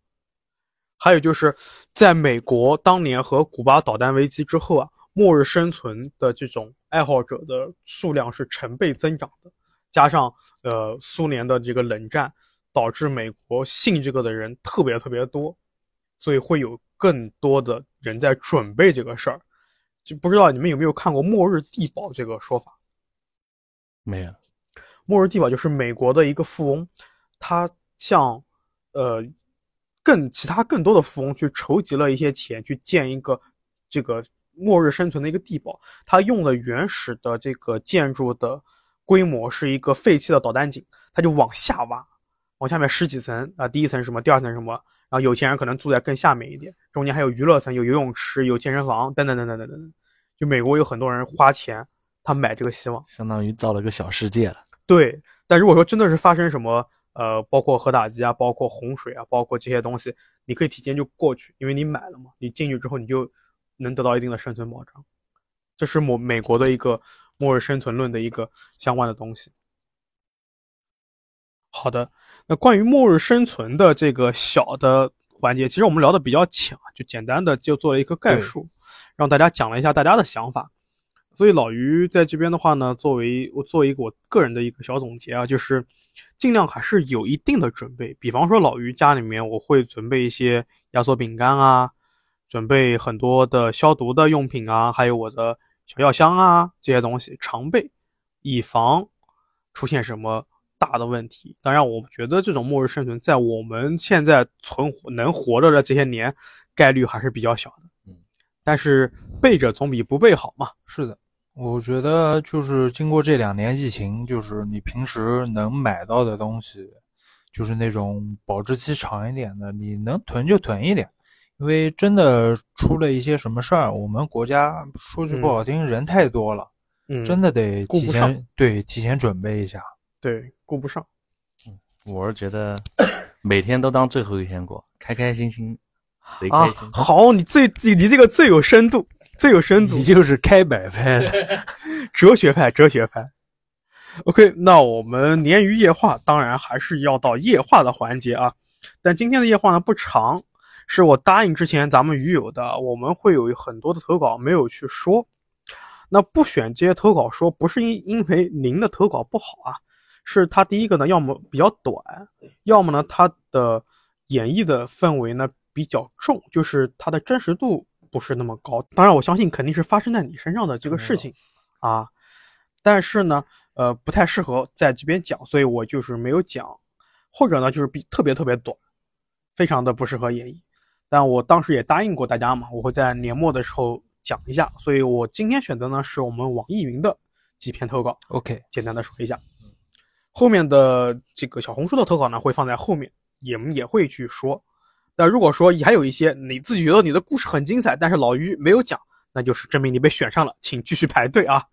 还有就是，在美国当年和古巴导弹危机之后啊，末日生存的这种爱好者的数量是成倍增长的，加上呃苏联的这个冷战，导致美国信这个的人特别特别多，所以会有更多的人在准备这个事儿。就不知道你们有没有看过“末日地堡”这个说法？没有，末日地堡就是美国的一个富翁，他向呃更其他更多的富翁去筹集了一些钱，去建一个这个末日生存的一个地堡。它用的原始的这个建筑的规模是一个废弃的导弹井，它就往下挖，往下面十几层啊、第一层什么，第二层什么，然后有钱人可能住在更下面一点，中间还有娱乐层，有游泳池，有健身房，等等等等等等等。就美国有很多人花钱，他买这个希望。相当于造了个小世界了。对，但如果说真的是发生什么，呃，包括核打击啊，包括洪水啊，包括这些东西，你可以提前就过去，因为你买了嘛，你进去之后你就能得到一定的生存保障。这是美美国的一个末日生存论的一个相关的东西。好的，那关于末日生存的这个小的环节，其实我们聊的比较浅，就简单的就做了一个概述，让大家讲了一下大家的想法。所以老于在这边的话呢，作为我做一个我个人的一个小总结啊，就是尽量还是有一定的准备。比方说老于家里面，我会准备一些压缩饼干啊，准备很多的消毒的用品啊，还有我的小药箱啊这些东西常备，以防出现什么大的问题。当然，我觉得这种末日生存在我们现在存活能活着的这些年，概率还是比较小的。嗯，但是备着总比不备好嘛。是的，我觉得就是经过这两年疫情，就是你平时能买到的东西，就是那种保质期长一点的，你能囤就囤一点。因为真的出了一些什么事儿，我们国家说句不好听，人太多了，嗯，真的得提前对提前准备一下。对顾不上。我是觉得每天都当最后一天过，开开心心，贼啊开心。，好，你最你你这个最有深度，最有深度你，就是开摆拍的，哲学派，哲学派。OK，那我们鲶鱼夜话当然还是要到夜话的环节啊，但今天的夜话呢不长，是我答应之前咱们鱼友的，我们会有很多的投稿没有去说。那不选这些投稿说，不是因因为您的投稿不好啊，是他第一个呢，要么比较短，要么呢他的演绎的氛围呢比较重，就是它的真实度不是那么高。当然，我相信肯定是发生在你身上的这个事情啊，但是呢，呃，不太适合在这边讲，所以我就是没有讲，或者呢就是比特别特别短，非常的不适合演绎。但我当时也答应过大家嘛，我会在年末的时候讲一下，所以我今天选择呢是我们网易云的几篇投稿，OK，简单的说一下。后面的这个小红书的投稿呢，会放在后面，也也会去说。但如果说还有一些你自己觉得你的故事很精彩，但是老于没有讲，那就是证明你被选上了，请继续排队啊。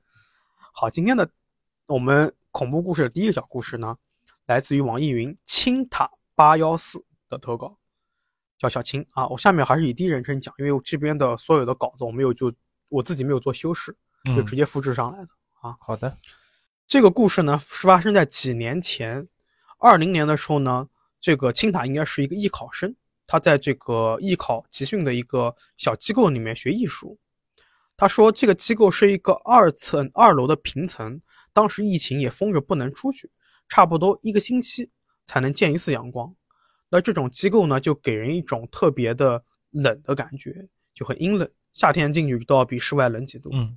好，今天的我们恐怖故事的第一个小故事呢，来自于网易云青塔八幺四的投稿，叫小青啊。我下面还是以第一人称讲，因为我这边的所有的稿子我没有就我自己没有做修饰，就直嗯，接复制上来的啊。好的，这个故事呢是发生在几年前，二零年的时候呢，这个青塔应该是一个艺考生，他在这个艺考集训的一个小机构里面学艺术。他说这个机构是一个二层二楼的平层，当时疫情也封着不能出去，差不多一个星期才能见一次阳光。那这种机构呢，就给人一种特别的冷的感觉，就很阴冷，夏天进去都要比室外冷几度。嗯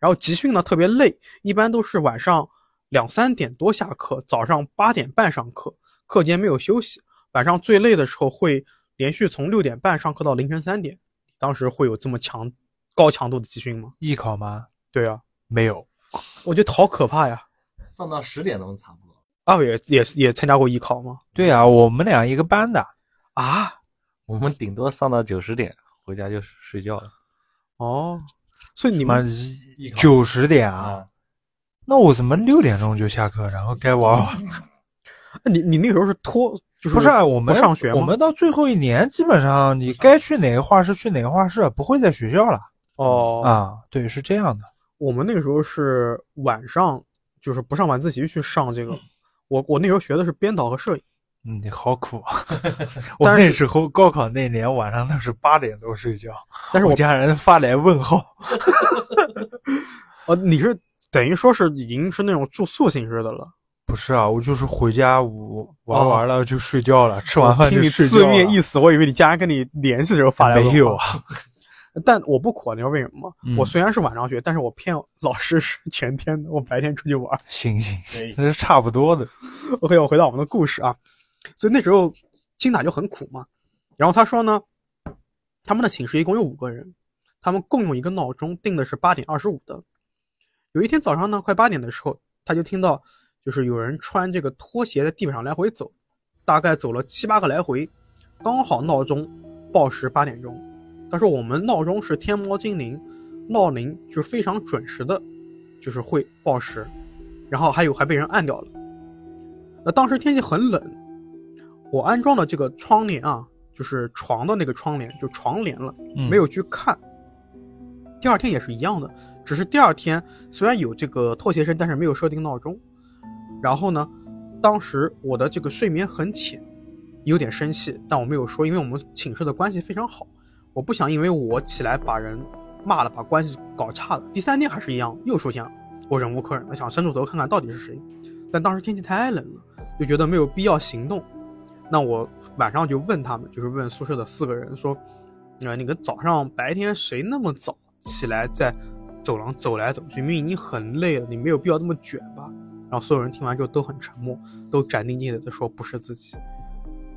然后集训呢特别累，一般都是晚上两三点多下课，早上八点半上课，课间没有休息。晚上最累的时候会连续从六点半上课到凌晨三点。当时会有这么强高强度的集训吗？艺考吗？对啊，没有，我觉得好可怕呀！上到十点钟差不多。阿伟也也也参加过艺考吗？对啊，我们俩一个班的，啊，我们顶多上到九十点，回家就睡觉了。哦，所以你们九十点啊？啊，那我怎么六点钟就下课，然后该玩玩？你你那个时候是拖，就是不是啊，我们上学我们到最后一年，基本上你该去哪个画室去哪个画室，不会在学校了哦啊。对，是这样的。我们那个时候是晚上，就是不上晚自习去上这个。我我那时候学的是编导和摄影，嗯，你好苦啊！我那时候高考那年晚上都是八点多睡觉，但是我我家人发来问号。呃，你是等于说是已经是那种住宿形式的了。不是啊，我就是回家我玩完了就睡觉了，吃完饭就睡觉字面意。思，我以为你家人跟你联系的时候发来没有啊，但我不苦，你知道为什么吗？嗯我虽然是晚上学，但是我骗老师是全天的，我白天出去玩。行行行，那是差不多的。OK，我回到我们的故事啊，所以那时候青塔就很苦嘛。然后他说呢，他们的寝室一共有五个人，他们共用一个闹钟，定的是八点二十五的。有一天早上呢，快八点的时候，他就听到就是有人穿这个拖鞋在地板上来回走，大概走了七八个来回，刚好闹钟报时八点钟。他说我们闹钟是天猫精灵，闹铃就是非常准时的，就是会报时，然后还有还被人按掉了。那当时天气很冷，我安装的这个窗帘啊，就是床的那个窗帘，就床帘了，嗯没有去看。第二天也是一样的，只是第二天虽然有这个拖鞋声，但是没有设定闹钟。然后呢，当时我的这个睡眠很浅，有点生气，但我没有说，因为我们寝室的关系非常好，我不想因为我起来把人骂了，把关系搞差了。第三天还是一样，又出现了，我忍无可忍了，想伸出头看看到底是谁。但当时天气太冷了，就觉得没有必要行动。那我晚上就问他们，就是问宿舍的四个人说，呃，那个早上白天谁那么早起来在走廊走来走去？明明已经很累了，你没有必要这么卷吧？然后所有人听完之后都很沉默，都斩钉截铁的说不是自己。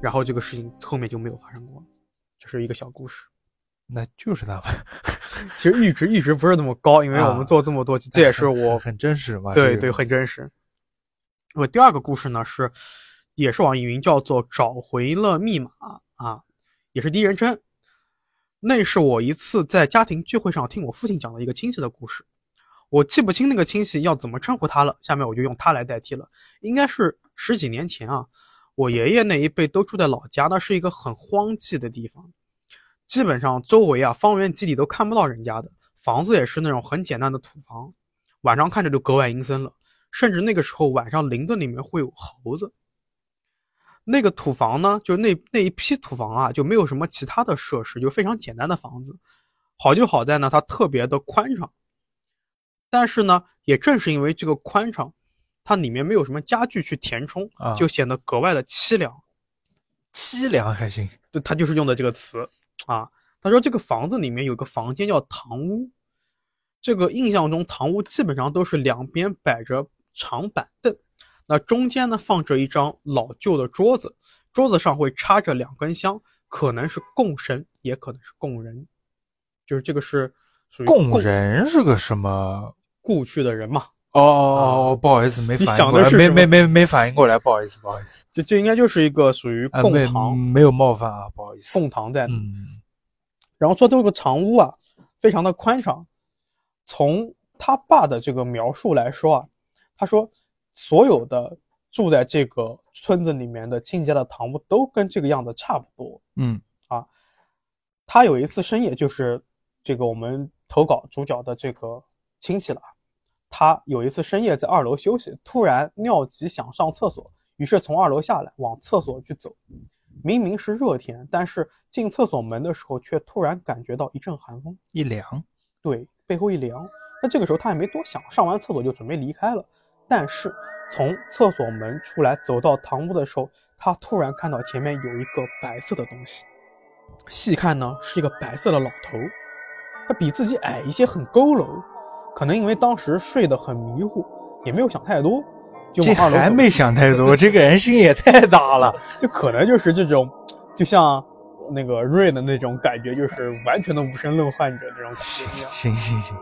然后这个事情后面就没有发生过了，这是一个小故事。那就是他们，其实阈值一直不是那么高，因为我们做这么多期，这也是我很真实嘛。对对，很真实。我第二个故事呢是，也是网易云，叫做《找回了密码》啊，也是第一人称。那是我一次在家庭聚会上听我父亲讲的一个亲戚的故事，我记不清那个亲戚要怎么称呼他了，下面我就用他来代替了。应该是十几年前啊，我爷爷那一辈都住在老家，那是一个很荒寂的地方，基本上周围啊方圆几里都看不到人家的，房子也是那种很简单的土房，晚上看着就格外阴森了。甚至那个时候晚上林子里面会有猴子。那个土房呢，就那那一批土房啊，就没有什么其他的设施，就非常简单的房子。好就好在呢，它特别的宽敞。但是呢，也正是因为这个宽敞，它里面没有什么家具去填充，啊就显得格外的凄凉。凄凉还行。就他就是用的这个词啊。他说这个房子里面有个房间叫堂屋，这个印象中堂屋基本上都是两边摆着长板凳，那中间呢放着一张老旧的桌子，桌子上会插着两根香，可能是供神，也可能是供人，就是这个是属于供人是个什么？故去的人嘛哦哦哦，不好意思，没你反应过来，没没没没反应过来，不好意思，不好意思，这这应该就是一个属于贡堂，没有冒犯啊，不好意思。贡堂在那。嗯然后说这个长屋啊，非常的宽敞。从他爸的这个描述来说啊，他说所有的住在这个村子里面的亲家的堂屋都跟这个样子差不多。嗯啊他有一次深夜，就是这个我们投稿主角的这个亲戚了，他有一次深夜在二楼休息，突然尿急想上厕所，于是从二楼下来往厕所去走。明明是热天，但是进厕所门的时候却突然感觉到一阵寒风，一凉，对，背后一凉。那这个时候他也没多想，上完厕所就准备离开了。但是从厕所门出来走到堂屋的时候，他突然看到前面有一个白色的东西，细看呢是一个白色的老头，他比自己矮一些，很佝偻，可能因为当时睡得很迷糊，也没有想太多，就这往二楼走还没想太多，这个人心也太大了。就可能就是这种，就像那个瑞的那种感觉，就是完全的无神论患者那种感觉一样。行行行，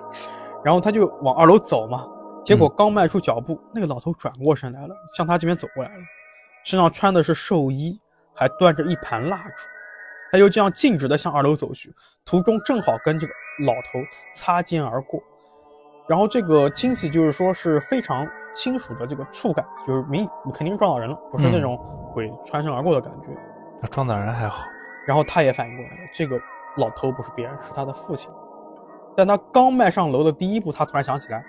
然后他就往二楼走嘛，结果刚迈出脚步，那个老头转过身来了，向他这边走过来了，身上穿的是寿衣，还端着一盘蜡烛。他就这样径直的向二楼走去，途中正好跟这个老头擦肩而过。然后这个亲戚就是说是非常清楚的这个触感，就是明肯定是撞到人了，不是那种鬼穿身而过的感觉。撞到人还好。然后他也反应过来了，这个老头不是别人，是他的父亲。但他刚迈上楼的第一步，他突然想起来，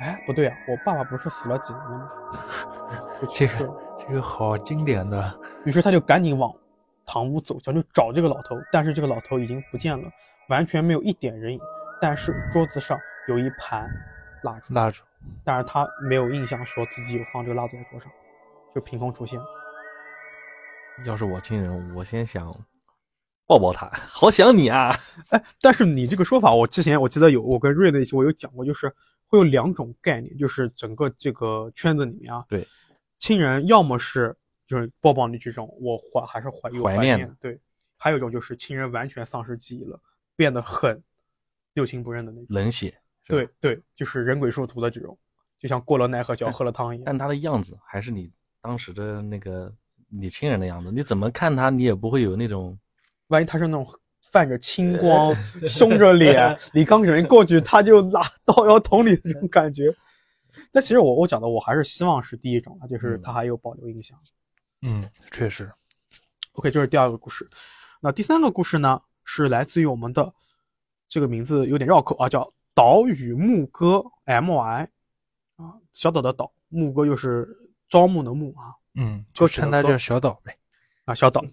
哎，不对啊，我爸爸不是死了几年了吗？这个。这个好经典的，于是他就赶紧往堂屋走，想去找这个老头。但是这个老头已经不见了，完全没有一点人影。但是桌子上有一盘蜡烛，蜡烛。但是他没有印象说自己有放这个蜡烛在桌上，就凭空出现。要是我亲人，我先想抱抱他，好想你啊！哎，但是你这个说法，我之前我记得有我跟瑞的一起我有讲过，就是会有两种概念，就是整个这个圈子里面啊，对，亲人要么是就是抱抱你这种，我怀还是怀有怀怀念对，还有一种就是亲人完全丧失记忆了，变得很六亲不认的那种，冷血，对，对，就是人鬼殊途的这种，就像过了奈何桥喝了汤一样。但他的样子还是你当时的那个你亲人的样子，你怎么看他，你也不会有那种万一他是那种泛着青光、凶着脸，你刚准备过去，他就拿刀要捅你的这种感觉。但其实我我讲的，我还是希望是第一种啊，就是他还有保留印象。嗯，确实。OK，这是第二个故事。那第三个故事呢，是来自于我们的这个名字有点绕口啊，叫岛屿牧歌 MY 啊，小岛的岛，牧歌又是招募的牧啊，嗯，就称它叫小岛呗。啊，小岛。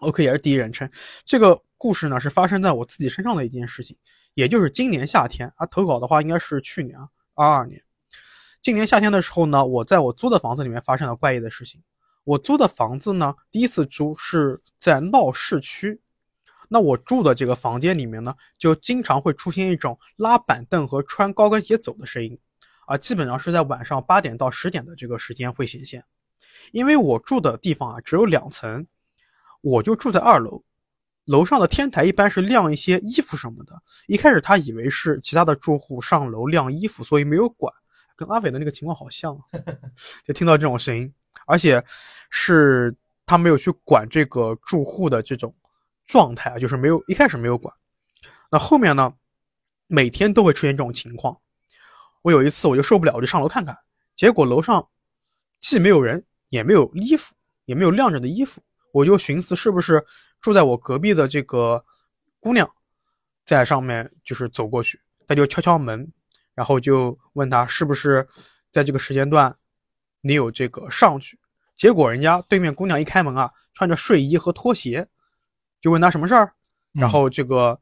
OK，也是第一人称。这个故事呢是发生在我自己身上的一件事情，也就是今年夏天啊，投稿的话应该是去年啊，二二年。今年夏天的时候呢，我在我租的房子里面发生了怪异的事情。我租的房子呢，第一次租是在闹市区。那我住的这个房间里面呢，就经常会出现一种拉板凳和穿高跟鞋走的声音，啊，基本上是在晚上八点到十点的这个时间会显现。因为我住的地方啊只有两层，我就住在二楼，楼上的天台一般是晾一些衣服什么的。一开始他以为是其他的住户上楼晾衣服，所以没有管，跟阿伟的那个情况好像啊，就听到这种声音，而且是他没有去管这个住户的这种状态啊，就是没有一开始没有管。那后面呢，每天都会出现这种情况。我有一次我就受不了，我就上楼看看，结果楼上既没有人，也没有衣服，也没有晾着的衣服。我就寻思是不是住在我隔壁的这个姑娘在上面就是走过去，他就敲敲门，然后就问他是不是在这个时间段你有这个上去。结果人家对面姑娘一开门啊，穿着睡衣和拖鞋，就问他什么事儿，然后这个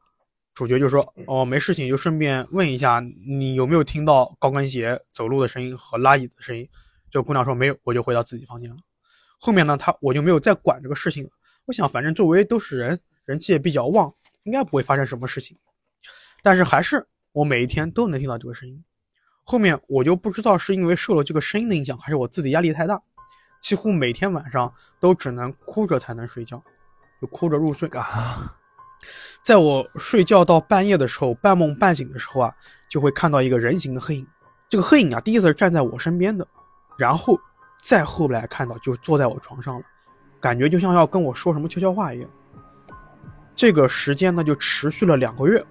主角就说：“哦，没事情，就顺便问一下你有没有听到高跟鞋走路的声音和拉椅子的声音。”这个姑娘说没有，我就回到自己房间了。后面呢，他我就没有再管这个事情了。我想，反正周围都是人，人气也比较旺，应该不会发生什么事情。但是还是我每一天都能听到这个声音。后面我就不知道是因为受了这个声音的影响，还是我自己压力太大，几乎每天晚上都只能哭着才能睡觉，就哭着入睡啊。在我睡觉到半夜的时候，半梦半醒的时候啊，就会看到一个人形的黑影，这个黑影啊，第一次是站在我身边的，然后再后来看到就坐在我床上了，感觉就像要跟我说什么悄悄话一样。这个时间呢就持续了两个月，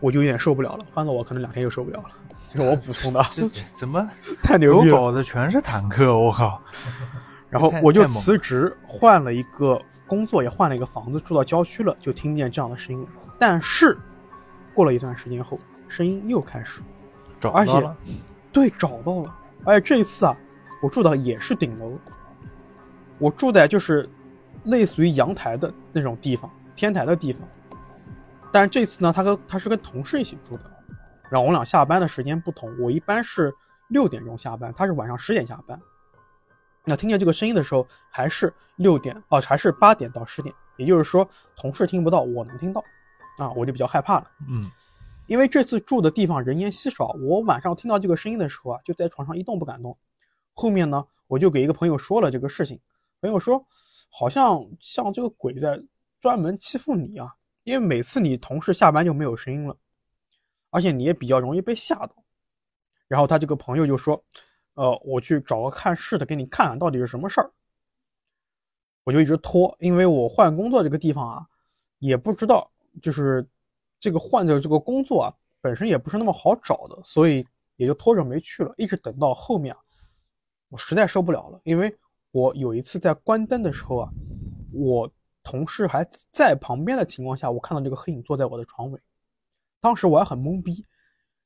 我就有点受不了了。换了我可能两天就受不了了。这是我补充的，这这怎么 太牛逼了！有搞的全是坦克，我靠！然后我就辞职，换了一个工作，也换了一个房子，住到郊区了，就听不见这样的声音。但是过了一段时间后，声音又开始，找而且到了，对，找到了。而且这一次啊，我住的也是顶楼，我住在就是类似于阳台的那种地方，天台的地方。但是这次呢，他跟他是跟同事一起住的，然后我们俩下班的时间不同，我一般是六点钟下班，他是晚上十点下班。那听见这个声音的时候，还是六点哦，还是八点到十点，也就是说同事听不到，我能听到，啊，我就比较害怕了。嗯，因为这次住的地方人烟稀少，我晚上听到这个声音的时候啊，就在床上一动不敢动。后面呢，我就给一个朋友说了这个事情，朋友说，好像像这个鬼在专门欺负你啊，因为每次你同事下班就没有声音了，而且你也比较容易被吓到。然后他这个朋友就说，呃，我去找个看事的给你看看到底是什么事儿。我就一直拖，因为我换工作这个地方啊，也不知道就是这个换的这个工作啊，本身也不是那么好找的，所以也就拖着没去了。一直等到后面，我实在受不了了，因为我有一次在关灯的时候啊，我同事还在旁边的情况下，我看到这个黑影坐在我的床尾，当时我还很懵逼，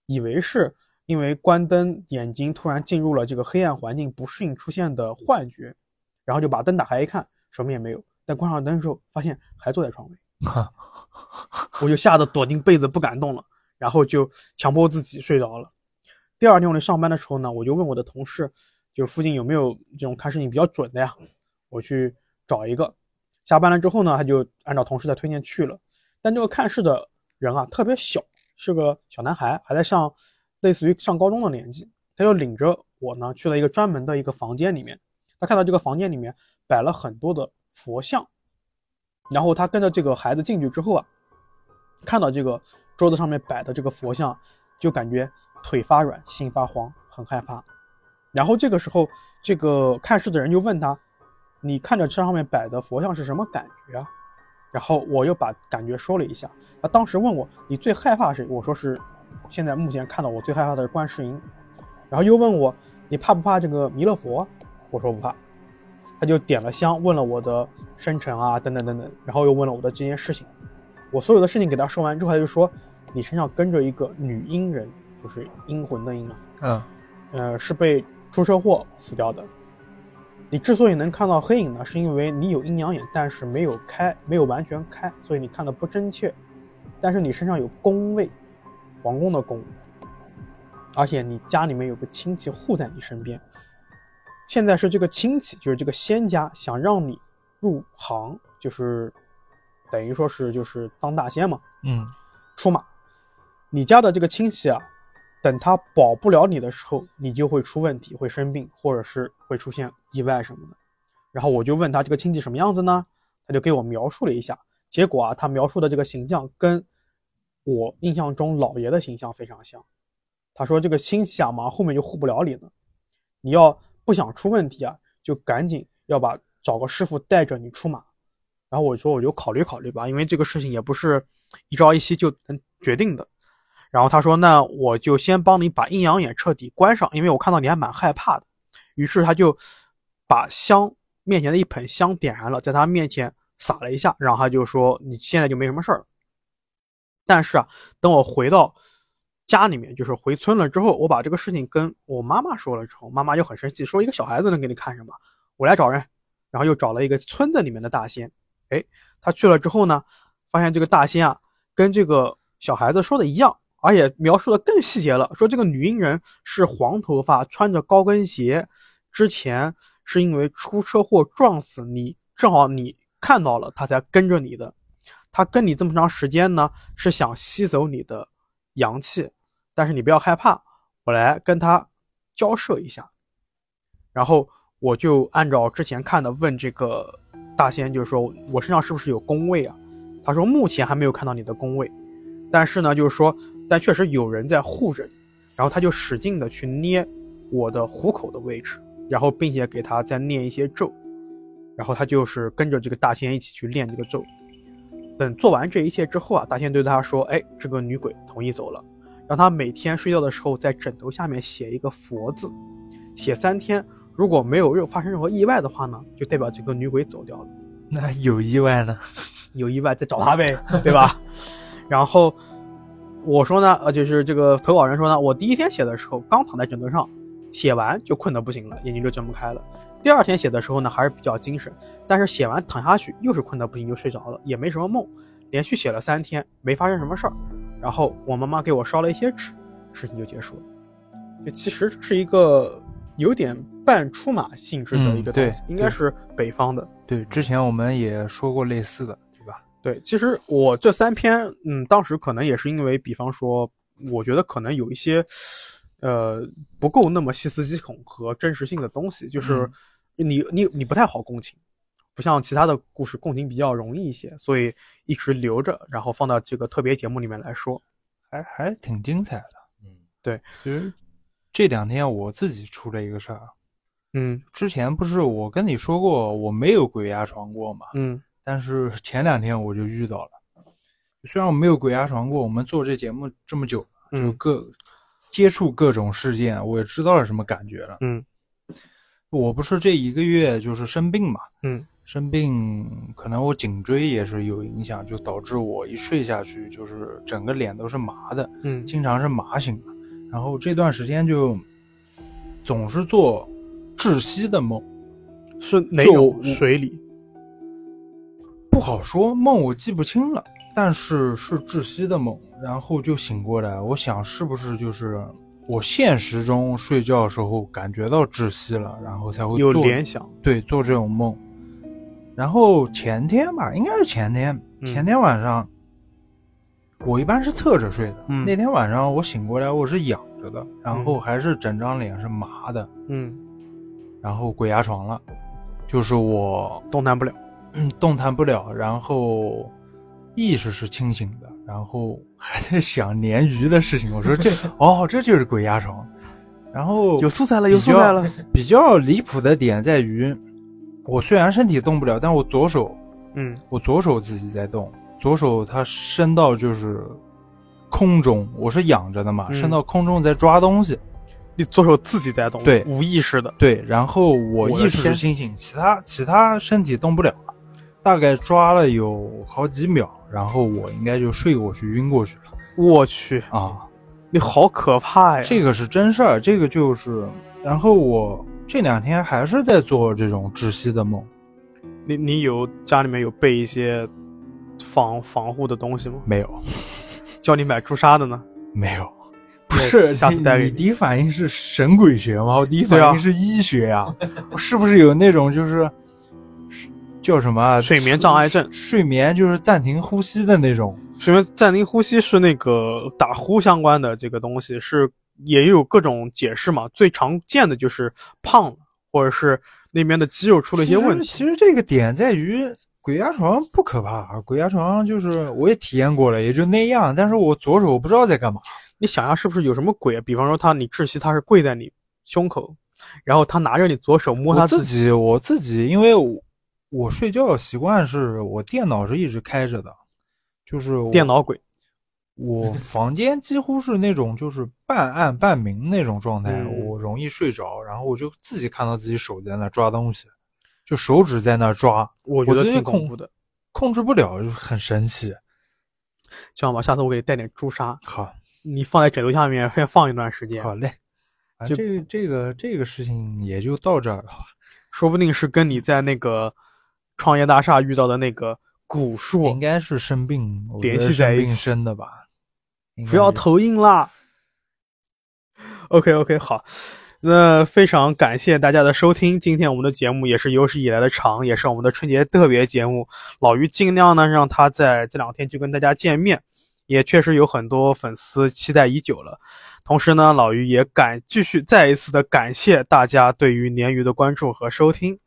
以为是因为关灯眼睛突然进入了这个黑暗环境不适应出现的幻觉，然后就把灯打开一看，什么也没有。但关上灯的时候，发现还坐在床尾。我就吓得躲进被子不敢动了，然后就强迫自己睡着了。第二天我来上班的时候呢，我就问我的同事，就附近有没有这种看事情比较准的呀？我去找一个。下班了之后呢，他就按照同事的推荐去了。但这个看事的人啊，特别小，是个小男孩，还在上类似于上高中的年纪。他就领着我呢去了一个专门的一个房间里面。他看到这个房间里面摆了很多的佛像，然后他跟着这个孩子进去之后啊，看到这个桌子上面摆的这个佛像，就感觉腿发软，心发慌，很害怕。然后这个时候，这个看事的人就问他：“你看着这上面摆的佛像是什么感觉啊？”然后我又把感觉说了一下。他当时问我：“你最害怕谁？”我说是现在目前看到我最害怕的是观世音。然后又问我：“你怕不怕这个弥勒佛？”我说不怕。他就点了香，问了我的生辰啊，等等等等，然后又问了我的这件事情。我所有的事情给他说完之后，他就说：“你身上跟着一个女阴人，就是阴魂的阴啊，嗯，呃，是被出车祸死掉的。你之所以能看到黑影呢，是因为你有阴阳眼，但是没有开，没有完全开，所以你看的不真切。但是你身上有宫位，皇宫的宫，而且你家里面有个亲戚护在你身边。现在是这个亲戚，就是这个仙家想让你入行，就是等于说是就是当大仙嘛，嗯，出马。你家的这个亲戚啊，等他保不了你的时候，你就会出问题，会生病，或者是会出现意外什么的。然后我就问他这个亲戚什么样子呢？他就给我描述了一下。结果啊，他描述的这个形象跟我印象中老爷的形象非常像。他说这个亲戚啊，马后面就护不了你了。你要不想出问题啊，就赶紧要把找个师傅带着你出马。然后我说我就考虑考虑吧，因为这个事情也不是一朝一夕就能决定的。然后他说：“那我就先帮你把阴阳眼彻底关上，因为我看到你还蛮害怕的。”于是他就把香面前的一盆香点燃了，在他面前撒了一下，然后他就说：“你现在就没什么事儿了。”但是啊，等我回到家里面，就是回村了之后，我把这个事情跟我妈妈说了之后，妈妈就很生气，说：“一个小孩子能给你看什么？我来找人。”然后又找了一个村子里面的大仙。哎，他去了之后呢，发现这个大仙啊，跟这个小孩子说的一样。而且描述的更细节了，说这个女阴人是黄头发，穿着高跟鞋，之前是因为出车祸撞死你，正好你看到了，她才跟着你的。他跟你这么长时间呢，是想吸走你的阳气，但是你不要害怕，我来跟他交涉一下。然后我就按照之前看的问这个大仙，就是说我身上是不是有宫位啊？他说目前还没有看到你的宫位。但是呢，就是说，但确实有人在护着你。然后他就使劲的去捏我的虎口的位置，然后并且给他再念一些咒，然后他就是跟着这个大仙一起去练这个咒。等做完这一切之后啊，大仙对他说：“哎，这个女鬼同意走了，让他每天睡觉的时候在枕头下面写一个佛字，写三天。如果没有任发生任何意外的话呢，就代表这个女鬼走掉了。那有意外呢？有意外再找他呗，对吧？然后我说呢，呃，就是这个投稿人说呢，我第一天写的时候刚躺在枕头上，写完就困得不行了，眼睛就睁不开了。第二天写的时候呢，还是比较精神，但是写完躺下去又是困得不行，就睡着了，也没什么梦。连续写了三天，没发生什么事儿。然后我妈妈给我烧了一些纸，事情就结束了。就其实是一个。有点半出马性质的一个东西，应该是北方的。对，之前我们也说过类似的，对吧？对，其实我这三篇，嗯，当时可能也是因为，比方说，我觉得可能有一些，呃，不够那么细思极恐和真实性的东西，就是你你你不太好共情，不像其他的故事共情比较容易一些，所以一直留着，然后放到这个特别节目里面来说，还还挺精彩的。嗯，对，其实。这两天我自己出了一个事儿，嗯，之前不是我跟你说过我没有鬼压床过嘛，嗯，但是前两天我就遇到了。虽然我没有鬼压床过，我们做这节目这么久，就各接触各种事件，我也知道了什么感觉了。嗯，我不是这一个月就是生病嘛，嗯，生病可能我颈椎也是有影响，就导致我一睡下去就是整个脸都是麻的，嗯，经常是麻醒的。然后这段时间就总是做窒息的梦，是哪种水里？不好说，梦我记不清了，但是是窒息的梦。然后就醒过来，我想是不是就是我现实中睡觉的时候感觉到窒息了，然后才会有联想，对，做这种梦。然后前天吧，应该是前天，前天晚上。我一般是侧着睡的。嗯，那天晚上我醒过来，我是仰着的，然后还是整张脸是麻的。嗯，然后鬼压床了，就是我动弹不了，嗯，动弹不了，然后意识是清醒的，然后还在想鲶鱼的事情。我说这 哦，这就是鬼压床。然后有素材了，有素材了。比较离谱的点在于，我虽然身体动不了，但我左手，嗯，我左手自己在动。左手它伸到就是空中，我是仰着的嘛，伸到空中在抓东西。你左手自己在动，对，无意识的。对，然后我意识是清醒，其他其他身体动不了。大概抓了有好几秒，然后我应该就睡过去，晕过去了。我去啊，你好可怕呀！这个是真事儿，这个就是。然后我这两天还是在做这种窒息的梦。你你有家里面有备一些？防防护的东西吗？没有，叫你买朱砂的呢？没有，不是。下次带你第一反应是神鬼学吗？我第一反应是医学呀。是不是有那种就是叫什么睡眠障碍症？睡眠就是暂停呼吸的那种。睡眠暂停呼吸是那个打呼相关的这个东西，是也有各种解释嘛。最常见的就是胖了，或者是那边的肌肉出了一些问题。其实这个点在于。鬼压床不可怕，鬼压床就是我也体验过了，也就那样。但是我左手不知道在干嘛。你想下是不是有什么鬼？比方说他你窒息，他是跪在你胸口，然后他拿着你左手摸他自己。我自己，因为我我睡觉习惯是我电脑是一直开着的，就是电脑鬼。我房间几乎是那种就是半暗半明那种状态，我容易睡着，然后我就自己看到自己手在那抓东西。就手指在那抓，我觉得挺恐怖的，控制不了，就很神奇。这样吧，下次我给你带点朱砂，好，你放在枕头下面先放一段时间。好嘞，就这这个这个事情也就到这儿了，说不定是跟你在那个创业大厦遇到的那个古树，应该是生病联系在一起生的吧？不要投硬啦。OK OK，好。那非常感谢大家的收听，今天我们的节目也是有史以来的长，也是我们的春节特别节目。老于尽量呢让他在这两天就跟大家见面，也确实有很多粉丝期待已久了。同时呢，老于也感继续再一次的感谢大家对于鲶鱼的关注和收听。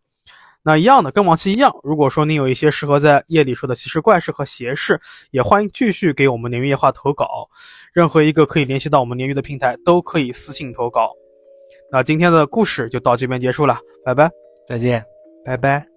那一样的，跟往期一样，如果说您有一些适合在夜里说的奇事怪事和邪事，也欢迎继续给我们鲶鱼夜话投稿。任何一个可以联系到我们鲶鱼的平台都可以私信投稿。那今天的故事就到这边结束了，拜拜，再见。拜拜。